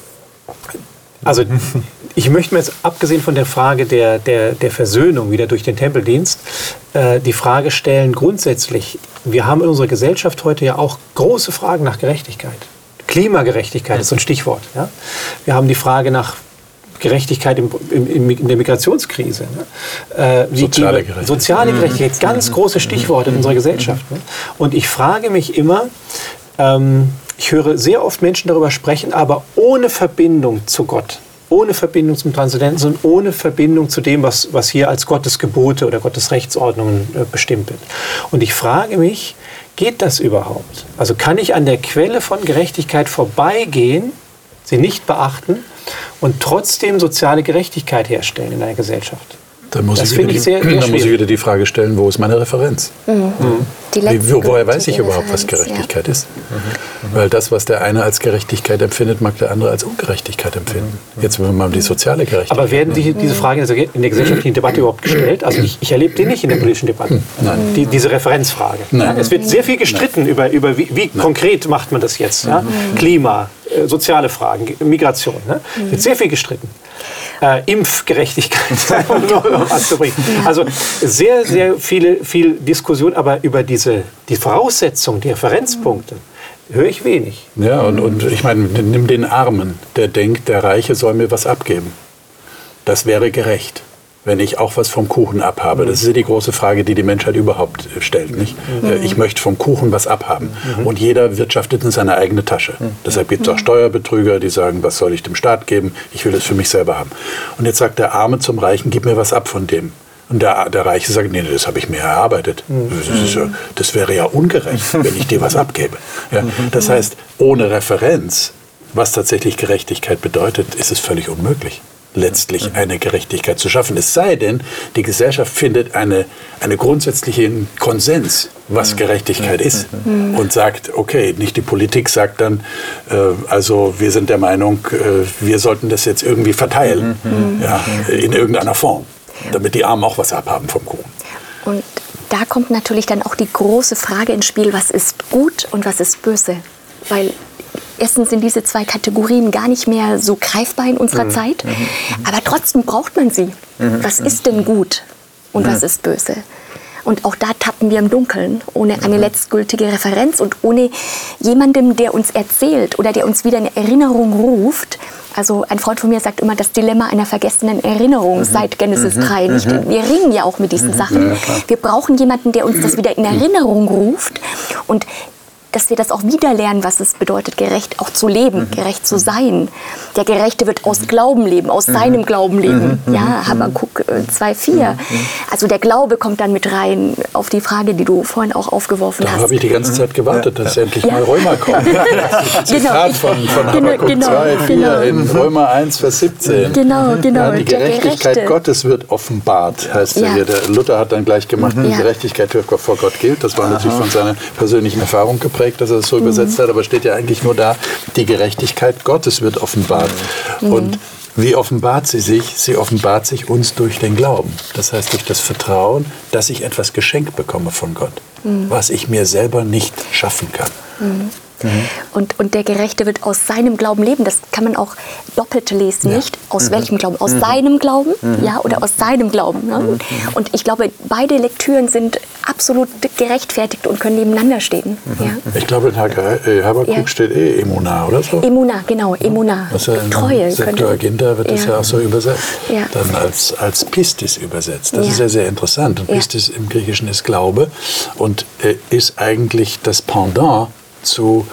Also ich möchte mir jetzt, abgesehen von der Frage der, der, der Versöhnung wieder durch den Tempeldienst, äh, die Frage stellen grundsätzlich, wir haben in unserer Gesellschaft heute ja auch große Fragen nach Gerechtigkeit. Klimagerechtigkeit ist so ein Stichwort. Ja? Wir haben die Frage nach Gerechtigkeit im, im, in der Migrationskrise. Ne? Äh, soziale Gerechtigkeit. Soziale mhm. Gerechtigkeit, ganz große Stichworte in unserer Gesellschaft. Ne? Und ich frage mich immer, ähm, ich höre sehr oft Menschen darüber sprechen, aber ohne Verbindung zu Gott, ohne Verbindung zum Transzendenten, sondern ohne Verbindung zu dem, was, was hier als Gottes Gebote oder Gottes Rechtsordnungen äh, bestimmt wird. Und ich frage mich, geht das überhaupt? Also kann ich an der Quelle von Gerechtigkeit vorbeigehen, sie nicht beachten und trotzdem soziale Gerechtigkeit herstellen in einer Gesellschaft? Da muss, das ich, wieder, ich sehr, sehr da muss ich wieder die Frage stellen, wo ist meine Referenz? Mhm. Mhm. Wie, woher weiß ich überhaupt, was Gerechtigkeit ja. ist? Mhm. Weil das, was der eine als Gerechtigkeit empfindet, mag der andere als Ungerechtigkeit empfinden. Mhm. Jetzt wenn wir mal die soziale Gerechtigkeit. Aber werden die, diese Fragen in der gesellschaftlichen Debatte überhaupt gestellt? Also ich, ich erlebe die nicht in der politischen Debatte. Nein. Die, diese Referenzfrage. Nein. Es wird sehr viel gestritten Nein. über, über wie, wie konkret macht man das jetzt. Ja? Mhm. Klima, äh, soziale Fragen, Migration. Ne? Es wird sehr viel gestritten äh, Impfgerechtigkeit anzubringen. Also sehr, sehr viele viel Diskussion, aber über diese, die Voraussetzungen, die Referenzpunkte, höre ich wenig. Ja, und, und ich meine, nimm den Armen, der denkt, der Reiche soll mir was abgeben. Das wäre gerecht wenn ich auch was vom Kuchen abhabe? Das ist ja die große Frage, die die Menschheit überhaupt stellt. Nicht? Mhm. Äh, ich möchte vom Kuchen was abhaben. Mhm. Und jeder wirtschaftet in seine eigene Tasche. Mhm. Deshalb gibt es auch Steuerbetrüger, die sagen, was soll ich dem Staat geben? Ich will das für mich selber haben. Und jetzt sagt der Arme zum Reichen, gib mir was ab von dem. Und der, der Reiche sagt, nee, das habe ich mir erarbeitet. Das, ja, das, wäre ja ungerecht, wenn ich dir was abgebe. Ja, das heißt, ohne Referenz, was tatsächlich Gerechtigkeit bedeutet, ist es völlig unmöglich. letztlich eine Gerechtigkeit zu schaffen. Es sei denn, die Gesellschaft findet eine, eine grundsätzlichen Konsens, was Gerechtigkeit ist und sagt, okay, nicht die Politik sagt dann, äh, also wir sind der Meinung, äh, wir sollten das jetzt irgendwie verteilen, ja, in irgendeiner Form, damit die Armen auch was abhaben vom Kuchen. Und da kommt natürlich dann auch die große Frage ins Spiel, was ist gut und was ist böse? Weil erstens sind diese zwei Kategorien gar nicht mehr so greifbar in unserer mhm. Zeit, mhm. aber trotzdem braucht man sie. Mhm. Was ist denn gut und was ist böse? Und auch da tappen wir im Dunkeln, ohne eine letztgültige Referenz und ohne jemandem, der uns erzählt oder der uns wieder in Erinnerung ruft. Also ein Freund von mir sagt immer, das Dilemma einer vergessenen Erinnerung mhm. seit Genesis mhm. 3. Nicht? Mhm. Wir ringen ja auch mit diesen Sachen. Ja, wir brauchen jemanden, der uns das wieder in Erinnerung ruft. Und dass wir das auch wieder lernen, was es bedeutet, gerecht auch zu leben, mhm. gerecht zu sein. Der Gerechte wird aus mhm. Glauben leben, aus mhm. seinem Glauben leben. Mhm. Ja, mhm. Habakkuk 2,4. Äh, also der Glaube kommt dann mit rein auf die Frage, die du vorhin auch aufgeworfen da hast. Da habe ich die ganze Zeit gewartet, dass ja. endlich ja. mal Römer kommt. Das Zitat genau. von, von genau, Habakkuk genau, 2, 4 genau. in Römer 1, Vers 17. Genau, genau. Ja, die Gerechtigkeit Gottes wird offenbart, heißt ja. hier. Der Luther hat dann gleich gemacht, wie Gerechtigkeit vor Gott gilt. Das war natürlich von seiner persönlichen Erfahrung geprägt geprägt, dass er es so mhm. übersetzt hat, aber steht ja eigentlich nur da, die Gerechtigkeit Gottes wird offenbart. Mhm. Und wie offenbart sie sich? Sie offenbart sich uns durch den Glauben. Das heißt durch das Vertrauen, dass ich etwas geschenkt bekomme von Gott, mhm. was ich mir selber nicht schaffen kann. Mhm. Und, und der Gerechte wird aus seinem Glauben leben. Das kann man auch doppelt lesen, ja. nicht? Aus mhm. welchem Glauben? Aus mhm. seinem Glauben, mhm. ja, oder aus seinem Glauben. Ne? Mhm. Und ich glaube, beide Lektüren sind absolut gerechtfertigt und können nebeneinander stehen. Mhm. Ja. Ich glaube, in äh, Habakkuk ja. steht eh Emuna, oder so? Emuna, genau, Emuna. Was ja Treue. Septuaginta wird das ja auch so übersetzt. Dann als, als Pistis übersetzt. Das ist ja sehr interessant. Und Pistis im Griechischen ist Glaube und äh, ist eigentlich das Pendant zu,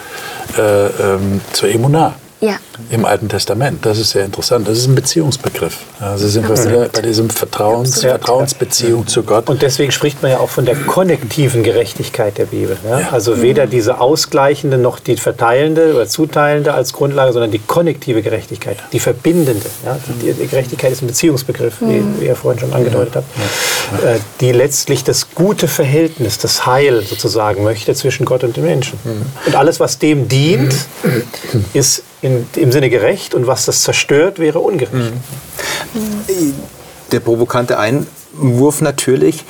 äh, ähm, zur Emunah ja. im Alten Testament. Das ist sehr interessant. Das ist ein Beziehungsbegriff. Also sind wir wieder bei diesem Vertrauens, Vertrauensbeziehung zu Gott. Und deswegen spricht man ja auch von der konnektiven Gerechtigkeit der Bibel. Ja? Ja. Also weder diese ausgleichende noch die verteilende oder zuteilende als Grundlage, sondern die konnektive Gerechtigkeit, die verbindende. Ja? Die, die Gerechtigkeit ist ein Beziehungsbegriff, wie, mhm. wie ihr vorhin schon angedeutet habt, äh, die letztlich das gute Verhältnis, das Heil sozusagen möchte zwischen Gott und den Menschen. Mhm. Und alles, was dem dient, ist in, im Sinne gerecht und was das zerstört, wäre ungerecht. Mhm. Der provokante Einwurf natürlich.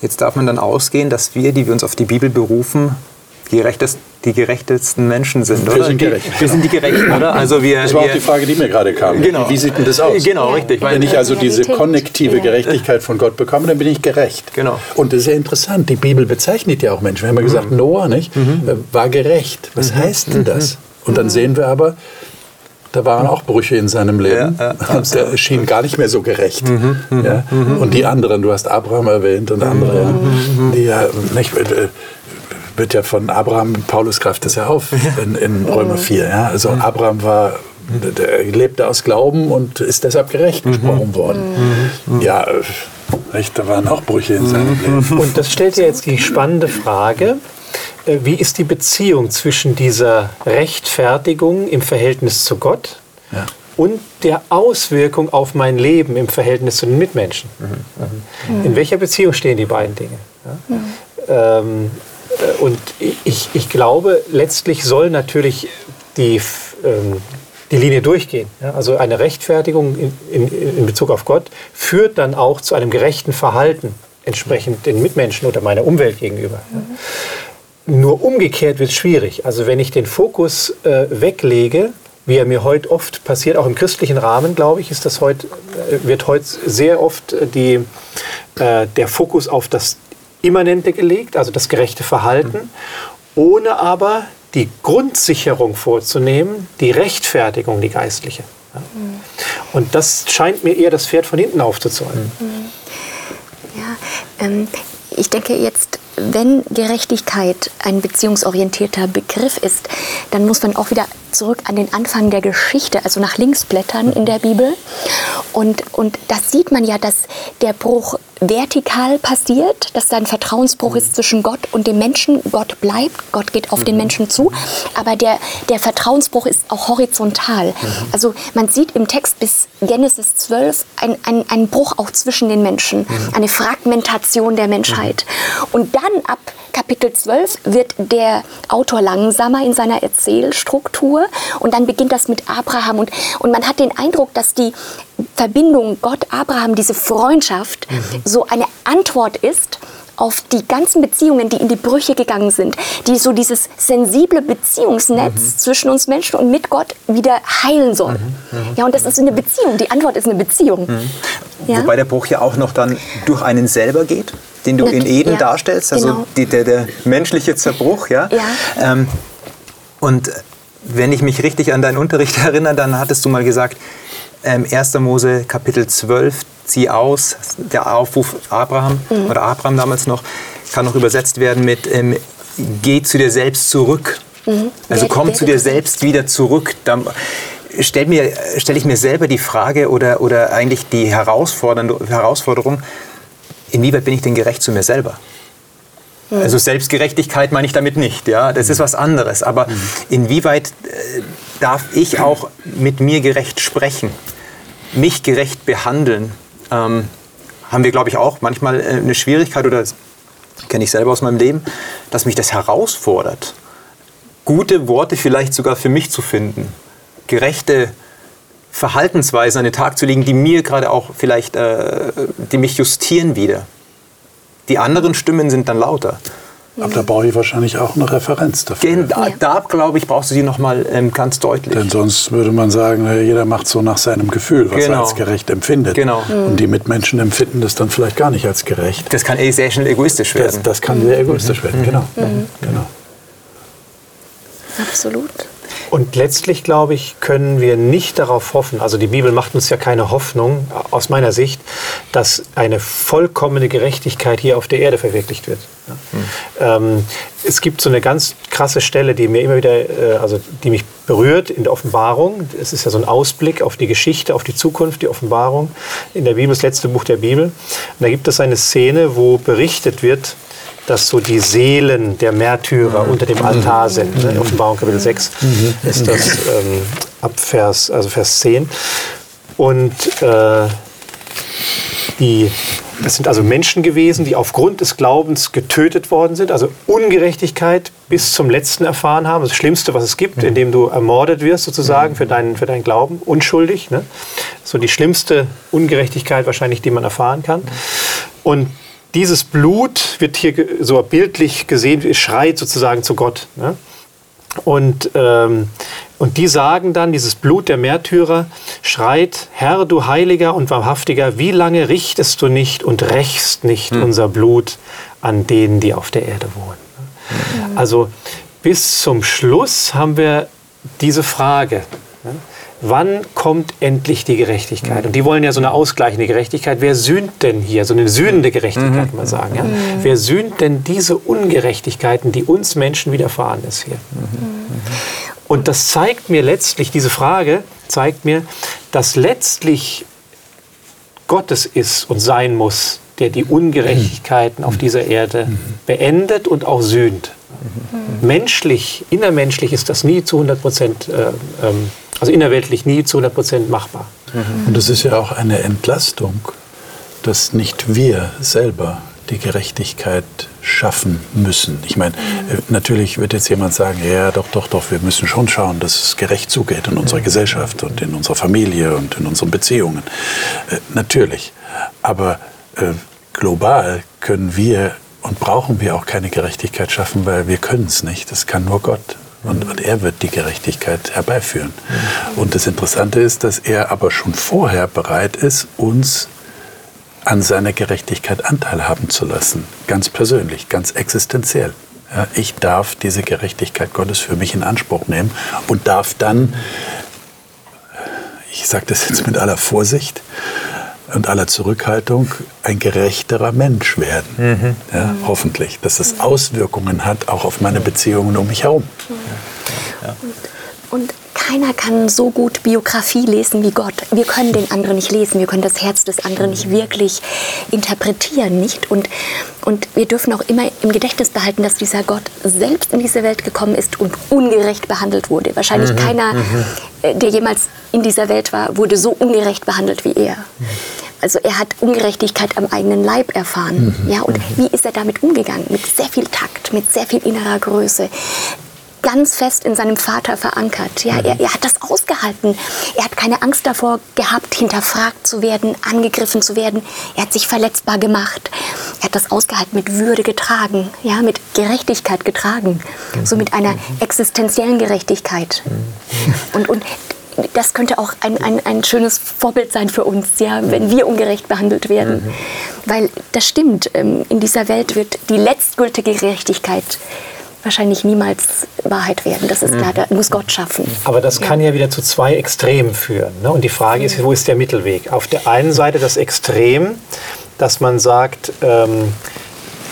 Jetzt darf man dann ausgehen, dass wir, die wir uns auf die Bibel berufen, die, gerechtest, die gerechtesten Menschen sind, oder? Wir sind gerecht. Wir sind die Gerechten, oder? Also wir, das war wir, auch die Frage, die mir gerade kam. Genau. Wie sieht denn das aus? Genau, richtig. Wenn ich also diese konnektive Gerechtigkeit von Gott bekomme, dann bin ich gerecht. Genau. Und das ist ja interessant. Die Bibel bezeichnet ja auch Menschen. Wir haben ja gesagt, mhm. Noah nicht, mhm. Äh, war gerecht. Was mhm. heißt denn das? Und dann sehen wir aber, da waren auch Brüche in seinem Leben. Ja, ja, der schien gar nicht mehr so gerecht. Mhm, mhm ja? Mhm, und die anderen, du hast Abraham erwähnt und andere, mhm, die ja nicht, äh, wird ja von Abraham, Paulus greift das ja auf in, in Römer 4. Ja? Also Abraham war der lebte aus Glauben und ist deshalb gerecht gesprochen worden. Ja, recht, da waren auch Brüche in seinem Leben. Und das stellt ja jetzt die spannende Frage, äh, wie ist die Beziehung zwischen dieser Rechtfertigung im Verhältnis zu Gott ja. und der Auswirkung auf mein Leben im Verhältnis zu den Mitmenschen? Mhm. Mhm. In welcher Beziehung stehen die beiden Dinge? Ja? Mhm. Ähm, äh, und ich, ich glaube, letztlich soll natürlich die, ähm, die Linie durchgehen. Ja? Also eine Rechtfertigung in, in, in Bezug auf Gott führt dann auch zu einem gerechten Verhalten entsprechend den Mitmenschen oder meiner Umwelt gegenüber. Mhm. Nur umgekehrt wird es schwierig. Also wenn ich den Fokus äh, weglege, wie er mir heute oft passiert, auch im christlichen Rahmen, glaube ich, ist das heute, äh, wird heute sehr oft die, äh, der Fokus auf das Immanente gelegt, also das gerechte Verhalten, mhm. ohne aber die Grundsicherung vorzunehmen, die Rechtfertigung, die geistliche. Ja. Mhm. Und das scheint mir eher das Pferd von hinten aufzuzäumen. Mhm. Ja, ähm, ich denke jetzt wenn Gerechtigkeit ein beziehungsorientierter Begriff ist, dann muss man auch wieder zurück an den Anfang der Geschichte, also nach links blättern in der Bibel. Und, und das sieht man ja, dass der Bruch vertikal passiert, dass da ein Vertrauensbruch ist zwischen Gott und dem Menschen. Gott bleibt, Gott geht auf den Menschen zu, aber der, der Vertrauensbruch ist auch horizontal. Also man sieht im Text bis Genesis 12 ein, ein, einen Bruch auch zwischen den Menschen, eine Fragmentation der Menschheit. Und dann ab Kapitel 12 wird der Autor langsamer in seiner Erzählstruktur und dann beginnt das mit Abraham und, und man hat den Eindruck, dass die Verbindung Gott-Abraham, diese Freundschaft, mhm. so eine Antwort ist auf die ganzen Beziehungen, die in die Brüche gegangen sind, die so dieses sensible Beziehungsnetz mhm. zwischen uns Menschen und mit Gott wieder heilen soll. Mhm. Mhm. Ja, und das ist eine Beziehung. Die Antwort ist eine Beziehung. Mhm. Ja? Wobei der Bruch ja auch noch dann durch einen selber geht den du in Eden ja, darstellst, also genau. die, der, der, menschliche Zerbruch. Ja? ja. Ähm, und wenn ich mich richtig an deinen Unterricht erinnere, dann hattest du mal gesagt, ähm, 1. Mose Kapitel 12, zieh aus, der Aufruf Abraham mhm. oder Abraham damals noch, kann noch übersetzt werden mit ähm, geh zu dir selbst zurück. Mhm. Also komm zu dir selbst wieder zurück. Da stelle mir, stell ich mir selber die Frage oder, oder eigentlich die Herausforderung, inwieweit bin ich denn gerecht zu mir selber? Mhm. Also Selbstgerechtigkeit meine ich damit nicht, ja, das ist was anderes. Aber mhm. inwieweit äh, darf ich auch mit mir gerecht sprechen, mich gerecht behandeln? Ähm, haben wir, glaube ich, auch manchmal äh, eine Schwierigkeit oder kenne ich selber aus meinem Leben, dass mich das herausfordert, gute Worte vielleicht sogar für mich zu finden, gerechte Verhaltensweisen an den Tag zu legen, die mir gerade auch vielleicht, äh, die mich justieren wieder. Die anderen Stimmen sind dann lauter. Aber da brauche ich wahrscheinlich auch eine Referenz dafür. Da, da glaube ich, brauchst du sie nochmal ähm, ganz deutlich. Denn sonst würde man sagen, jeder macht so nach seinem Gefühl, was genau. er als gerecht empfindet. Genau. Und die Mitmenschen empfinden das dann vielleicht gar nicht als gerecht. Das kann eh sehr schnell egoistisch werden. Das, das kann sehr egoistisch mhm. werden, genau. Mhm. genau. Absolut. Und letztlich, glaube ich, können wir nicht darauf hoffen, also die Bibel macht uns ja keine Hoffnung, aus meiner Sicht, dass eine vollkommene Gerechtigkeit hier auf der Erde verwirklicht wird. Mhm. Ähm, es gibt so eine ganz krasse Stelle, die mir immer wieder, äh, also die mich berührt in der Offenbarung. Es ist ja so ein Ausblick auf die Geschichte, auf die Zukunft, die Offenbarung in der Bibel, das letzte Buch der Bibel. Und da gibt es eine Szene, wo berichtet wird, dass so die Seelen der Märtyrer unter dem Altar sind. Ne? Offenbarung Kapitel 6 ist das ähm, ab Vers, also Vers 10. Und äh, die, das sind also Menschen gewesen, die aufgrund des Glaubens getötet worden sind, also Ungerechtigkeit bis zum Letzten erfahren haben. Das Schlimmste, was es gibt, indem du ermordet wirst sozusagen für deinen, für deinen Glauben, unschuldig. Ne? So die schlimmste Ungerechtigkeit wahrscheinlich, die man erfahren kann. Und dieses Blut wird hier so bildlich gesehen, schreit sozusagen zu Gott. Ne? Und, ähm, und die sagen dann, dieses Blut der Märtyrer schreit, Herr, du Heiliger und Wahrhaftiger, wie lange richtest du nicht und rächst nicht hm. unser Blut an denen, die auf der Erde wohnen? Mhm. Also bis zum Schluss haben wir diese Frage. Wann kommt endlich die Gerechtigkeit? Und die wollen ja so eine ausgleichende Gerechtigkeit. Wer sühnt denn hier? So eine sühnende Gerechtigkeit, mhm. man sagen. Ja? Mhm. Wer sühnt denn diese Ungerechtigkeiten, die uns Menschen widerfahren ist hier? Mhm. Und das zeigt mir letztlich, diese Frage zeigt mir, dass letztlich Gottes ist und sein muss, der die Ungerechtigkeiten auf dieser Erde beendet und auch sühnt. Menschlich, innermenschlich ist das nie zu 100 Prozent äh, ähm, also innerweltlich nie zu 100 Prozent machbar. Mhm. Und es ist ja auch eine Entlastung, dass nicht wir selber die Gerechtigkeit schaffen müssen. Ich meine, mhm. natürlich wird jetzt jemand sagen, ja, doch, doch, doch, wir müssen schon schauen, dass es gerecht zugeht in unserer Gesellschaft und in unserer Familie und in unseren Beziehungen. Äh, natürlich. Aber äh, global können wir und brauchen wir auch keine Gerechtigkeit schaffen, weil wir können es nicht. Das kann nur Gott. Und, und, er wird die Gerechtigkeit herbeiführen. Und das Interessante ist, dass er aber schon vorher bereit ist, uns an seiner Gerechtigkeit Anteil haben zu lassen. Ganz persönlich, ganz existenziell. Ja, ich darf diese Gerechtigkeit Gottes für mich in Anspruch nehmen und darf dann, ich sage das jetzt mit aller Vorsicht, und aller Zurückhaltung ein gerechterer Mensch werden. Mhm. Ja, hoffentlich, dass es Auswirkungen hat, auch auf meine Beziehungen um mich herum. Ja. Und, und keiner kann so gut Biografie lesen wie Gott. Wir können den anderen nicht lesen, wir können das Herz des anderen nicht wirklich interpretieren, nicht? Und, und wir dürfen auch immer im Gedächtnis behalten, dass dieser Gott selbst in diese Welt gekommen ist und ungerecht behandelt wurde. Wahrscheinlich mhm. keiner, mhm. Äh, der jemals in dieser Welt war, wurde so ungerecht behandelt wie er. Also er hat Ungerechtigkeit am eigenen Leib erfahren. Mhm. Ja, und mhm. wie ist er damit umgegangen? Mit sehr viel Takt, mit sehr viel innerer Größe ganz fest in seinem Vater verankert. Ja, er, er, hat das ausgehalten. Er hat keine Angst davor gehabt, hinterfragt zu werden, angegriffen zu werden. Er hat sich verletzbar gemacht. Er hat das ausgehalten, mit Würde getragen, ja, mit Gerechtigkeit getragen, so mit einer existenziellen Gerechtigkeit. Und, und das könnte auch ein, ein, ein schönes Vorbild sein für uns, ja, wenn wir ungerecht behandelt werden. Mhm. Weil das stimmt, ähm, in dieser Welt wird die letztgültige Gerechtigkeit wahrscheinlich niemals Wahrheit werden. Das ist klar, da muss Gott schaffen. Aber das kann ja wieder zu zwei Extremen führen. Ne? Und die Frage ist, wo ist der Mittelweg? Auf der einen Seite das Extrem, dass man sagt, ähm,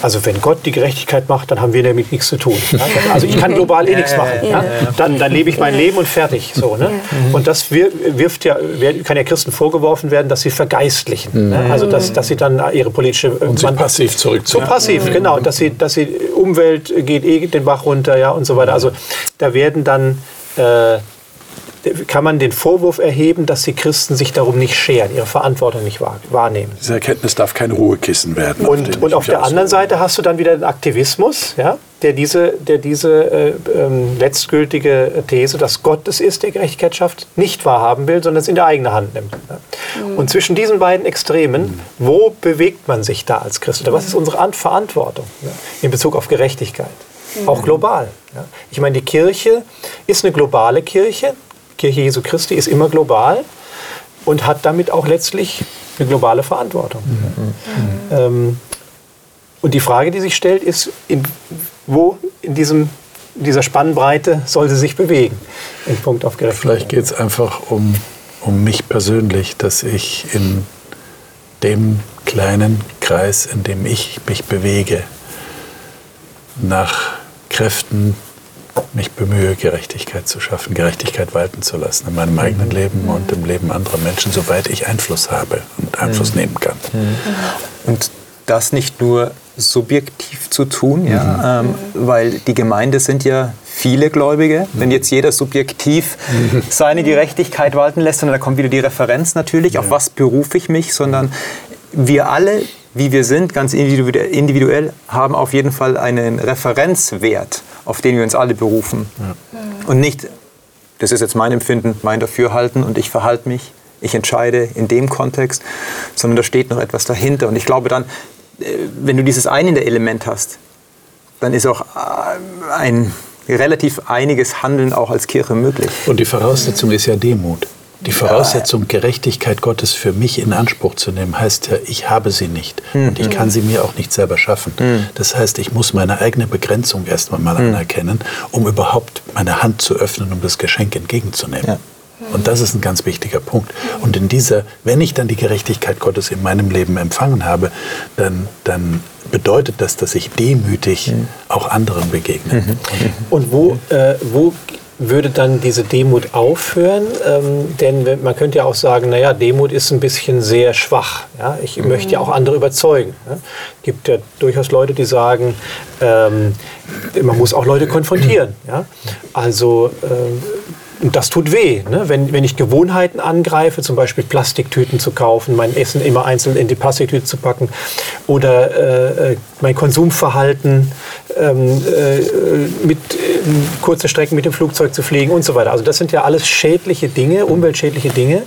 also wenn Gott die Gerechtigkeit macht, dann haben wir damit nichts zu tun. Also ich kann global eh nichts machen. Dann, dann lebe ich mein Leben und fertig. So, ne? Und das wirft ja, kann ja Christen vorgeworfen werden, dass sie vergeistlichen. Ne? Also dass, dass sie dann ihre politische... Und man, passiv zurückziehen. So passiv, genau. Dass sie, dass sie Umwelt geht eh den Bach runter ja, und so weiter. Also da werden dann... Äh, kann man den Vorwurf erheben, dass die Christen sich darum nicht scheren, ihre Verantwortung nicht wahrnehmen. Diese Erkenntnis darf kein Ruhekissen werden. Und auf, und auf der anderen Seite hast du dann wieder den Aktivismus, ja, der diese, der diese äh, ähm, letztgültige These, dass Gott es ist, der Gerechtigkeit schafft, nicht wahrhaben will, sondern es in der eigene Hand nimmt. Mhm. Und zwischen diesen beiden Extremen, mhm. wo bewegt man sich da als Christ? Oder was ist unsere Verantwortung ja, in Bezug auf Gerechtigkeit? Mhm. Auch global. Ja. Ich meine, die Kirche ist eine globale Kirche, Kirche Jesu Christi ist immer global und hat damit auch letztlich eine globale Verantwortung. Mhm. Ähm, und die Frage, die sich stellt, ist, in, wo in diesem, dieser Spannbreite soll sie sich bewegen in Punkt auf Gerechtigkeit? Vielleicht geht es einfach um, um mich persönlich, dass ich in dem kleinen Kreis, in dem ich mich bewege, nach Kräften mich bemühe, Gerechtigkeit zu schaffen, Gerechtigkeit walten zu lassen in meinem eigenen Leben und im Leben anderer Menschen, soweit ich Einfluss habe und Einfluss mhm. nehmen kann. Mhm. Und das nicht nur subjektiv zu tun, ja, mhm. ähm, weil die Gemeinde sind ja viele Gläubige. Wenn jetzt jeder subjektiv seine Gerechtigkeit walten lässt, dann kommt wieder die Referenz natürlich, ja. auf was berufe ich mich, sondern wir alle, wie wir sind, ganz individuell, haben auf jeden Fall einen Referenzwert auf den wir uns alle berufen. Ja. Und nicht, das ist jetzt mein Empfinden, mein Dafürhalten und ich verhalte mich, ich entscheide in dem Kontext, sondern da steht noch etwas dahinter. Und ich glaube dann, wenn du dieses eine Element hast, dann ist auch äh, ein relativ einiges Handeln auch als Kirche möglich. Und die Voraussetzung ist ja Demut. Die Voraussetzung, Gerechtigkeit Gottes für mich in Anspruch zu nehmen, heißt ja, ich habe sie nicht. Mhm. Und ich kann sie mir auch nicht selber schaffen. Mhm. Das heißt, ich muss meine eigene Begrenzung erstmal mal mhm. anerkennen, um überhaupt meine Hand zu öffnen, um das Geschenk entgegenzunehmen. Ja. Und das ist ein ganz wichtiger Punkt. Und in dieser, wenn ich dann die Gerechtigkeit Gottes in meinem Leben empfangen habe, dann, dann bedeutet das, dass ich demütig mhm. auch anderen begegne. Mhm. Und wo, äh, wo würde dann diese Demut aufhören? Ähm, denn man könnte ja auch sagen, naja, Demut ist ein bisschen sehr schwach. Ja? Ich mhm. möchte ja auch andere überzeugen. Es ja? gibt ja durchaus Leute, die sagen, ähm, man muss auch Leute konfrontieren. Ja? Also äh, und das tut weh, ne? wenn, wenn ich Gewohnheiten angreife, zum Beispiel Plastiktüten zu kaufen, mein Essen immer einzeln in die Plastiktüte zu packen oder äh, äh mein Konsumverhalten ähm, äh, mit äh, kurze Strecken mit dem Flugzeug zu fliegen und so weiter. Also das sind ja alles schädliche Dinge, umweltschädliche Dinge,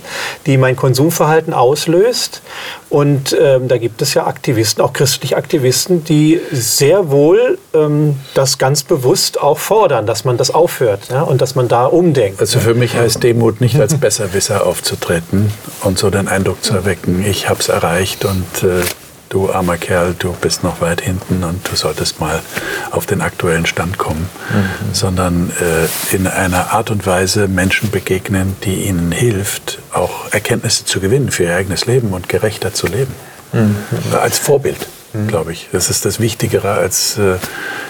die mein Konsumverhalten auslöst. Und ähm, da gibt es ja Aktivisten, auch christliche Aktivisten, die sehr wohl ähm, das ganz bewusst auch fordern, dass man das aufhört ja, und dass man da umdenkt. Also für mich heißt Demut nicht als Besserwisser aufzutreten und so den Eindruck zu erwecken, ich habe es erreicht und äh, du armer Kerl, du bist noch weit hinten und du solltest mal auf den aktuellen Stand kommen, mhm. sondern äh, in einer Art und Weise Menschen begegnen, die ihnen hilft, auch Erkenntnisse zu gewinnen für ihr eigenes Leben und gerechter zu leben. Mhm. Als Vorbild, mhm. glaube ich. Das ist das Wichtigere als äh,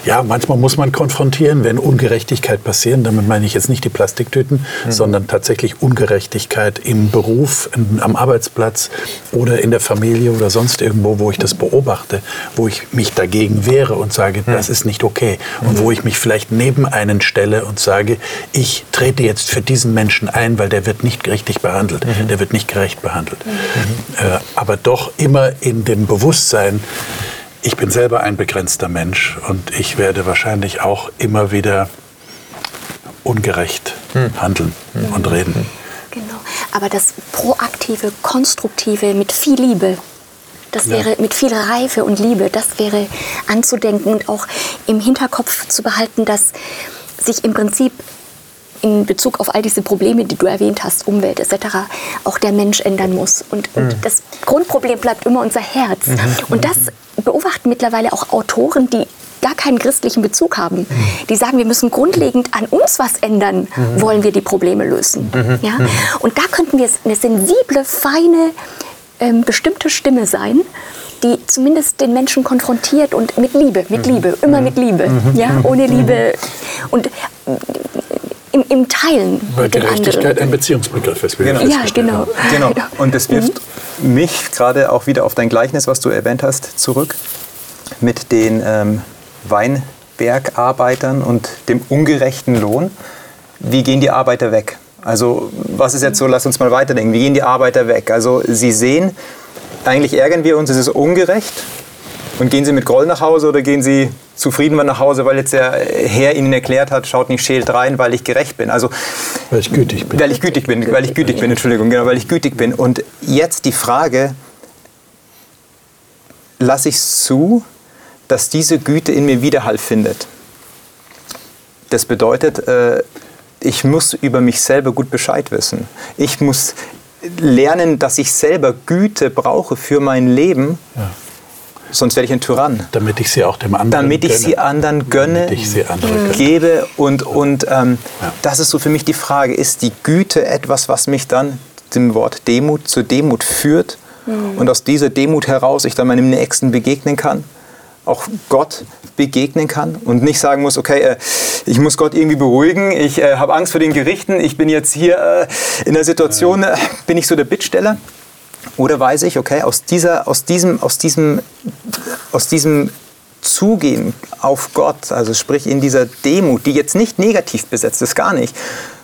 Ja, manchmal muss man konfrontieren, wenn Ungerechtigkeit passieren. Damit meine ich jetzt nicht die Plastiktüten, mhm. sondern tatsächlich Ungerechtigkeit im Beruf, in, am Arbeitsplatz oder in der Familie oder sonst irgendwo, wo ich das beobachte, wo ich mich dagegen wehre und sage, mhm. das ist nicht okay. Und wo ich mich vielleicht neben einen stelle und sage, ich trete jetzt für diesen Menschen ein, weil der wird nicht richtig behandelt, mhm. der wird nicht gerecht behandelt. Mhm. Äh, aber doch immer in dem Bewusstsein, ich bin selber ein begrenzter Mensch und ich werde wahrscheinlich auch immer wieder ungerecht hm. handeln hm. und reden. Genau. Aber das proaktive, konstruktive mit viel Liebe, das wäre ja. mit viel Reife und Liebe, das wäre anzudenken und auch im Hinterkopf zu behalten, dass sich im Prinzip in Bezug auf all diese Probleme, die du erwähnt hast, Umwelt etc., auch der Mensch ändern muss. Und, und mhm. das Grundproblem bleibt immer unser Herz. Mhm. Und das beobachten mittlerweile auch Autoren, die gar keinen christlichen Bezug haben. Mhm. Die sagen, wir müssen grundlegend an uns was ändern, wollen wir die Probleme lösen. Ja? Und da könnten wir eine sensible, feine, ähm, bestimmte Stimme sein, die zumindest den Menschen konfrontiert und mit Liebe, mit Liebe, immer mit Liebe, ja, ohne Liebe. Und im, im Teilen. Weil Gerechtigkeit ein Beziehungsbegriff ist. Genau. Ja, genau. genau. Und das wirft mhm. mich gerade auch wieder auf dein Gleichnis, was du erwähnt hast, zurück mit den ähm, Weinbergarbeitern und dem ungerechten Lohn. Wie gehen die Arbeiter weg? Also was ist jetzt so, lass uns mal weiterdenken, wie gehen die Arbeiter weg? Also sie sehen, eigentlich ärgern wir uns, es ist ungerecht, und gehen Sie mit Groll nach Hause oder gehen Sie zufrieden nach Hause, weil jetzt der Herr Ihnen erklärt hat, schaut nicht schält rein, weil ich gerecht bin. Also weil ich gütig bin. Weil ich gütig bin, weil ich gütig bin, Entschuldigung, genau, weil ich gütig bin. Und jetzt die Frage, lasse ich es zu, dass diese Güte in mir Widerhall findet? Das bedeutet, äh, ich muss über mich selber gut Bescheid wissen. Ich muss lernen, dass ich selber Güte brauche für mein Leben. Ja sonst werde ich ein Tyrann. Damit ich sie auch dem anderen Damit ich gönne. sie anderen gönne, sie andere gebe. Und, und ähm, ja. das ist so für mich die Frage, ist die Güte etwas, was mich dann dem Wort Demut zur Demut führt mhm. und aus dieser Demut heraus ich dann meinem Nächsten begegnen kann? auch Gott begegnen kann und nicht sagen muss, okay, äh, ich muss Gott irgendwie beruhigen, ich äh, habe Angst vor den Gerichten, ich bin jetzt hier äh, in der Situation, äh, bin ich so der Bittsteller? Oder weiß ich, okay, aus, dieser, aus, diesem, aus, diesem, aus diesem Zugehen auf Gott, also sprich in dieser Demut, die jetzt nicht negativ besetzt ist, gar nicht,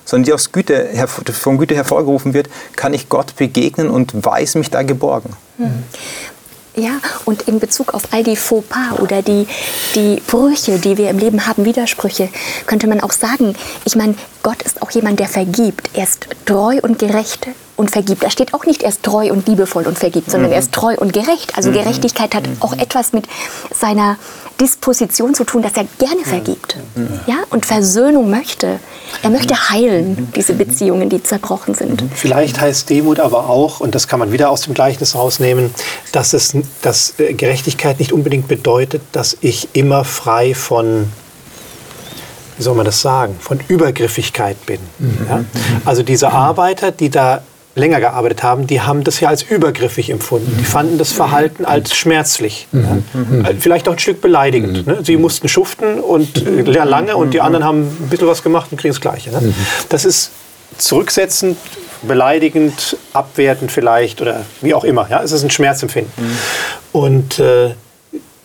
sondern die aus Güte, von Güte hervorgerufen wird, kann ich Gott begegnen und weiß mich da geborgen. Mhm. Ja, und in Bezug auf all die Fauxpas oder die, die Brüche, die wir im Leben haben, Widersprüche, könnte man auch sagen, ich meine, Gott ist auch jemand, der vergibt. Er ist treu und gerecht und vergibt. Da steht auch nicht, er ist treu und liebevoll und vergibt, sondern mhm. er ist treu und gerecht. Also mhm. Gerechtigkeit hat auch etwas mit seiner Disposition zu tun, dass er gerne vergibt ja, und Versöhnung möchte. Er möchte heilen, diese Beziehungen, die zerbrochen sind. Vielleicht heißt Demut aber auch, und das kann man wieder aus dem Gleichnis rausnehmen, dass, es, dass äh, Gerechtigkeit nicht unbedingt bedeutet, dass ich immer frei von wie soll man das sagen, von Übergriffigkeit bin. Mhm. Ja? Also diese Arbeiter, die da länger gearbeitet haben, die haben das ja als übergriffig empfunden. Die fanden das Verhalten als schmerzlich. Mhm. Mhm. Vielleicht auch ein Stück beleidigend. Mhm. Ne? Sie mussten schuften und äh, lange und die anderen haben ein bisschen was gemacht und kriegen das Gleiche. Ne? Das ist zurücksetzend, beleidigend, abwertend vielleicht oder wie auch immer. Ja? Es ist ein Schmerzempfinden. Und äh,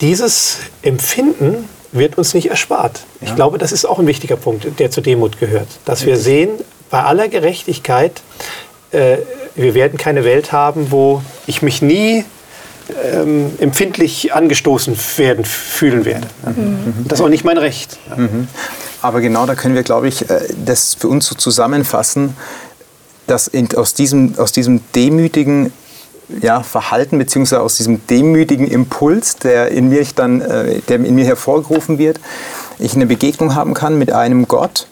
dieses Empfinden wird uns nicht erspart. Ich ja. glaube, das ist auch ein wichtiger Punkt, der zur Demut gehört. Dass wir sehen, bei aller Gerechtigkeit äh, wir werden keine Welt haben, wo ich mich nie ähm, empfindlich angestoßen werden, fühlen werde. Mhm. Das ist auch nicht mein Recht. Mhm. Aber genau da können wir, glaube ich, äh, das für uns so zusammenfassen, dass in, aus, diesem, aus diesem demütigen ja, Verhalten beziehungsweise aus diesem demütigen Impuls, der in mir dann, äh, der in mir hervorgerufen wird, ich eine Begegnung haben kann mit einem Gott,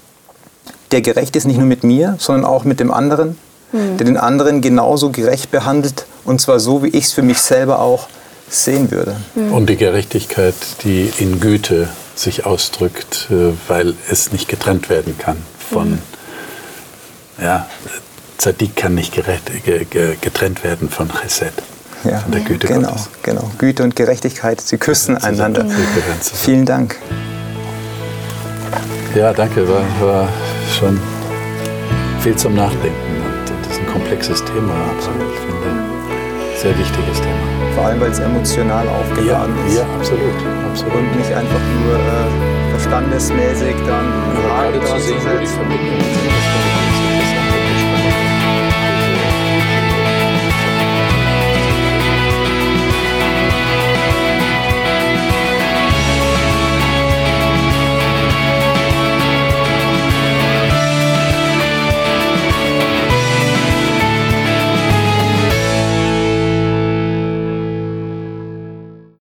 der gerecht ist, nicht nur mit mir, sondern auch mit dem anderen, mhm. der den anderen genauso gerecht behandelt und zwar so, wie ich es für mich selber auch sehen würde. Mhm. Und die Gerechtigkeit, die in Güte sich ausdrückt, äh, weil es nicht getrennt werden kann von, mhm. ja, Zadik kann nicht getrennt werden von Chesed. Ja, von der Güte genau, Gottes. genau. Güte und Gerechtigkeit, sie küssen einander. Vielen Dank. Ja, danke. War, war schon viel zum Nachdenken. Komplexes Thema, aber ich finde, sehr wichtiges Thema. Vor allem, weil es emotional aufgeladen ja, ist. Ja, absolut, absolut. Und nicht einfach nur äh, verstandesmäßig dann Aber gerade zu sehen, wo die Verbindung ist.